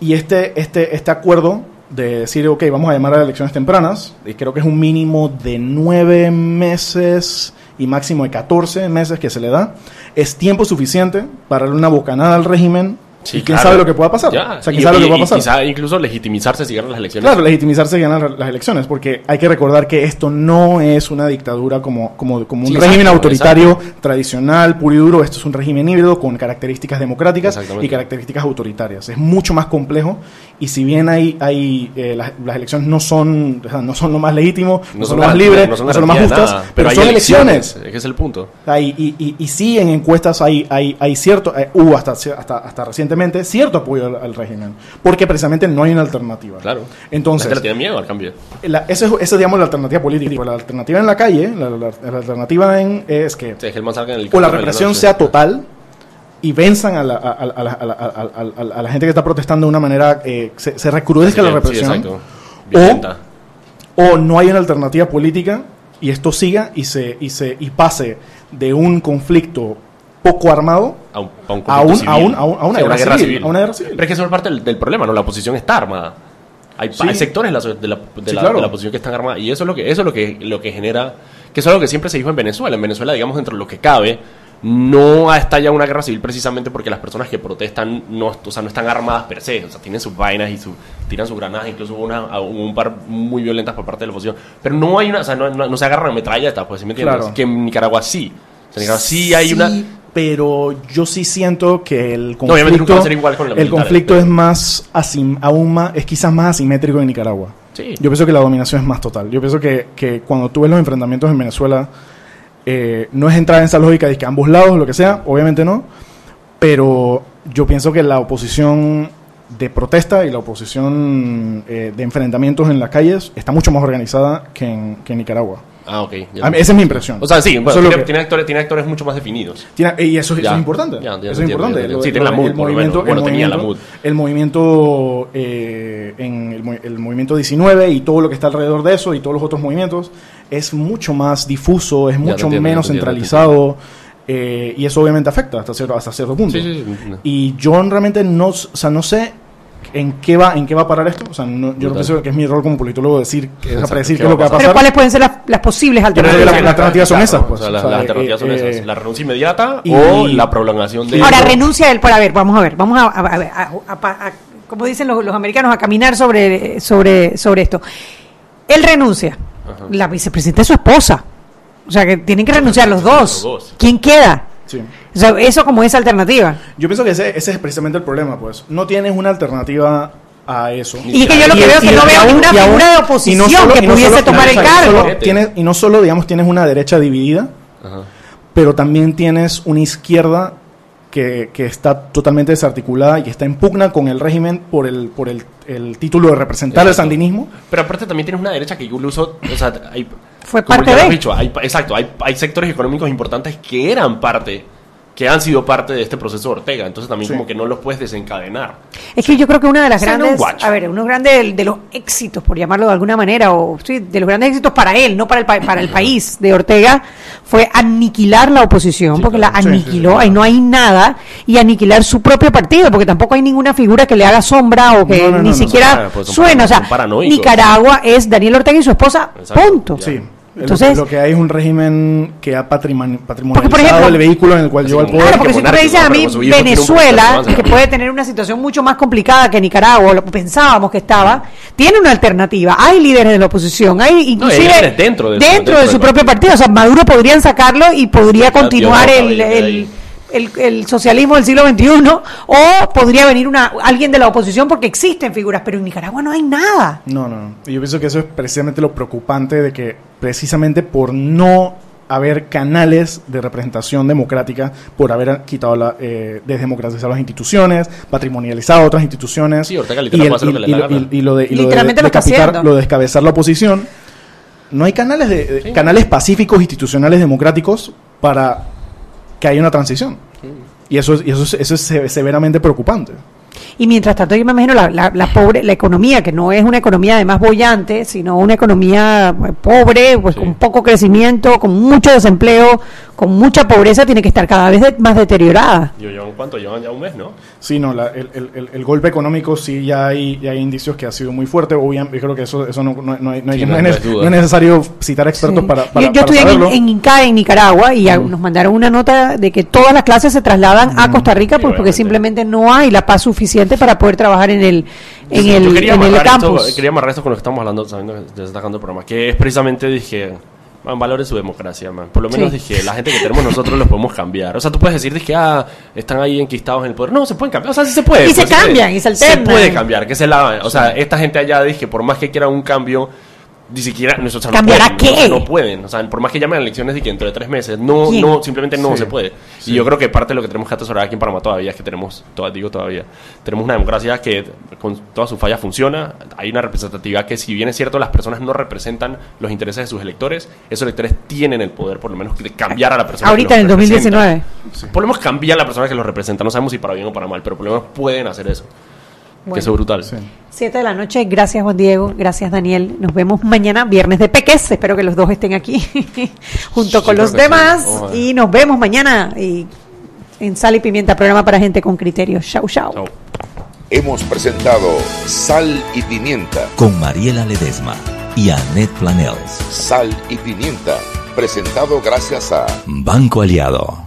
Y este, este, este acuerdo de decir, ok, vamos a llamar a elecciones tempranas, y creo que es un mínimo de nueve meses y máximo de 14 meses que se le da, es tiempo suficiente para darle una bocanada al régimen Sí, y quién claro. sabe lo que pueda pasar. Ya. O sea, quién Y- sabe lo que y- pueda y pasar. quizá incluso legitimizarse si ganan las elecciones. Claro, legitimizarse y ganar las elecciones, porque hay que recordar que esto no es una dictadura como, como, como un Sí, régimen exacto, autoritario tradicional, puro y duro. Esto es un régimen híbrido con características democráticas y características autoritarias. Es mucho más complejo y si bien hay, hay eh, las, las elecciones no son, o sea, no son lo más legítimo, no, son, lo más libres, no son no son lo más justas, nada, pero, hay son elecciones. Es que es el punto. Hay- y, y, y sí, en encuestas hay, hay, hay cierto, eh, hubo hasta, hasta, hasta recientemente cierto apoyo al, al régimen, porque precisamente no hay una alternativa. Claro. Entonces, La gente tiene miedo al cambio. la, esa es, digamos, la alternativa política. La alternativa en la calle, la, la- la alternativa en, es que O el la represión sea sí. total y venzan a la, a, a- a a gente que está protestando de una manera, eh, se, se recrudezca la Sí, represión, exacto. Violenta. o no hay una alternativa política y esto siga y se, y se y pase de un conflicto poco armado a, un, a, un a un- un- una guerra civil, a una guerra civil. Pero es que eso es parte del, del problema, ¿no? La oposición está armada. Hay, Sí. hay sectores de la, de, la, de Sí, la- claro. de la oposición que están armadas. Y eso es lo que, eso es lo que, lo que genera. Que eso es algo que siempre se dijo en Venezuela. En Venezuela, digamos, dentro de lo que cabe, no está ya una guerra civil precisamente porque las personas que protestan no, o sea, no están armadas per se. O sea, tienen sus vainas y su, tiran sus granadas. Incluso hubo, una, un par muy violentas por parte de la oposición. Pero no hay una. O sea, no, no- no se agarran metralletas, pues, ¿sí me entiendes? Claro. Que en Nicaragua sí. O sea, en Nicaragua sí hay una. Pero yo sí siento que el conflicto, igual con el conflicto pero- es más asim- aún más, es quizás más asimétrico en Nicaragua. Sí. Yo pienso que la dominación es más total. Yo pienso que, que cuando tú ves los enfrentamientos en Venezuela, eh, no es entrar en esa lógica de que ambos lados, lo que sea, obviamente no, pero yo pienso que la oposición de protesta y la oposición eh, de enfrentamientos en las calles está mucho más organizada que en, que en Nicaragua. Ah, ok. ya. A mí- esa es mi impresión. O sea, sí, bueno, tiene, que- tiene actores, tiene actores mucho más definidos. Tiene- y eso, es importante. Ya, ya eso entiendo, es importante. Lo- Sí, tiene la mood, el por movimiento, Bueno, el tenía la mood. el movimiento, eh, en el, mo- el movimiento 19 y todo lo que está alrededor de eso y todos los otros movimientos es mucho más difuso, es mucho entiendo, menos entiendo, centralizado. eh, y eso obviamente afecta hasta cierto, hasta cierto punto. Sí, sí, sí. Y yo realmente no, o sea, no sé en qué va, en qué va a parar esto. O sea, no- yo no pienso que es mi rol como politólogo decir, que, predecir ¿qué es lo que va a Pero pasar. ¿cuáles pueden ser las, las posibles alternativas? la- las alternativas son esas, pues. O sea, las, O sea, las alternativas son eh, esas. La renuncia inmediata y- o la prolongación de... Ahora, renuncia él, para ver, vamos a ver, vamos a, a- a ver, a- a- a- como dicen los, los americanos, a caminar sobre, sobre, sobre esto. Él renuncia, la vicepresidenta es su esposa, o sea que tienen que renunciar los dos. Los dos. ¿Quién queda? Sí. O sea, eso como esa alternativa. Yo pienso que ese, ese es precisamente el problema, pues. No tienes una alternativa a eso. Y que yo lo que veo es que no y veo y aún- figura de y no oposición solo- que y no pudiese solo- tomar el cargo. solo tienes- y no solo, digamos, tienes una derecha dividida, Ajá. pero también tienes una izquierda que, que está totalmente desarticulada y que está en pugna con el régimen por el, por el, el título de representar el sandinismo. Pero aparte también tienes una derecha que incluso, o sea, hay, Fue como parte ya lo de. has dicho, hay, exacto, hay, hay sectores económicos importantes que eran parte, que han sido parte de este proceso de Ortega, entonces también Sí. como que no los puedes desencadenar. Es que yo creo que una de las grandes, a ver, uno grande de, de los éxitos, por llamarlo de alguna manera, o sí, de los grandes éxitos para él, no para el, pa- para el país de Ortega, fue aniquilar la oposición, porque la Sí, sí, aniquiló, sí, ahí no hay nada, y aniquilar su propio partido, porque tampoco hay ninguna figura que le haga sombra o que No, no, no, ni no, siquiera suena. O sea. Nicaragua es Daniel Ortega y su esposa, Exacto, punto. ya. Sí. Entonces- lo, lo que hay es un régimen que ha patrimoni- patrimonializado Porque, por ejemplo- el vehículo en el cual al como- poder. Claro, porque si tú me dices a mí Venezuela, que puede tener una situación mucho más complicada que Nicaragua, lo que pensábamos que estaba, tiene una alternativa. Hay líderes de la oposición, hay inclusive líderes dentro de su- dentro dentro de su del propio partido. O sea, Maduro podrían sacarlo y podría continuar no el, el. El- el socialismo del siglo XXI o podría venir una alguien de la oposición porque existen figuras, pero en Nicaragua no hay nada. No, no, no. Y Yo pienso que eso es precisamente lo preocupante de que precisamente por no haber canales de representación democrática, por haber quitado la, eh, desdemocratizado las instituciones, patrimonializado otras instituciones, Sí, Ortega y, lo de, descabezar la oposición, no hay canales de, de- canales pacíficos institucionales democráticos para que haya una transición. Y eso, es- y eso, es- eso es se- severamente preocupante. Y mientras tanto, yo me imagino la, la, la pobre, la economía, que no es una economía además bollante, sino una economía eh, pobre, pues Sí. con poco crecimiento, con mucho desempleo, con mucha pobreza, tiene que estar cada vez de- más deteriorada. Yo, ¿Llevan cuánto? Llevan ya un mes, ¿no? Sí, no, la- el, el- el- el golpe económico sí ya hay, ya hay indicios que ha sido muy fuerte. Obviamente, yo creo que eso, eso no, no, no hay- no hay- Sí, no no- es, no es necesario citar expertos Sí. para, yo para, yo para estudié en, saberlo. en Inca, en Nicaragua, y nos mandaron una nota de que todas las clases se trasladan a Costa Rica Sí, pues, porque simplemente no hay la paz suficiente para poder trabajar en el, en Yo el, quería en el amarrar esto- campus. quería amarrar esto con lo que estamos hablando, sabiendo que se está el programa, que es precisamente, dije, man, valore su democracia, man. Por lo menos Sí. dije, la gente que tenemos nosotros los podemos cambiar. O sea, tú puedes decir, dije, ah, están ahí enquistados en el poder. No, se pueden cambiar. O sea, sí se puede. Y se pues, cambian, y se alternan. puede cambiar, que se la... O sea, esta gente allá, dije, por más que quieran un cambio... Ni siquiera, no, o sea, no ¿Cambiará pueden, qué? o sea, no pueden, o sea, por más que llamen a elecciones de que dentro de tres meses, no, ¿Quién? no, simplemente no Sí. se puede. Y yo creo que parte de lo que tenemos que atesorar aquí en Panamá todavía es que tenemos, toda- digo todavía, tenemos una democracia que con todas sus fallas funciona. Hay una representatividad que, si bien es cierto, las personas no representan los intereses de sus electores, esos electores tienen el poder, por lo menos, de cambiar a la persona. que Ahorita los en el representa. 2019. Por lo menos cambiar a la persona que los representa. No sabemos si para bien o para mal, pero por lo menos pueden hacer eso. Que eso es brutal. Sí. Siete de la noche, gracias Juan Diego, gracias Daniel. Nos vemos mañana, viernes de Peques. Espero que los dos estén aquí junto con los sí. demás. Y nos vemos mañana y en Sal y Pimienta, programa para gente con criterio. Chau, chau. Chao. Hemos presentado Sal y Pimienta. Con Mariela Ledesma y Annette Planels. Sal y Pimienta. Presentado gracias a Banco Aliado.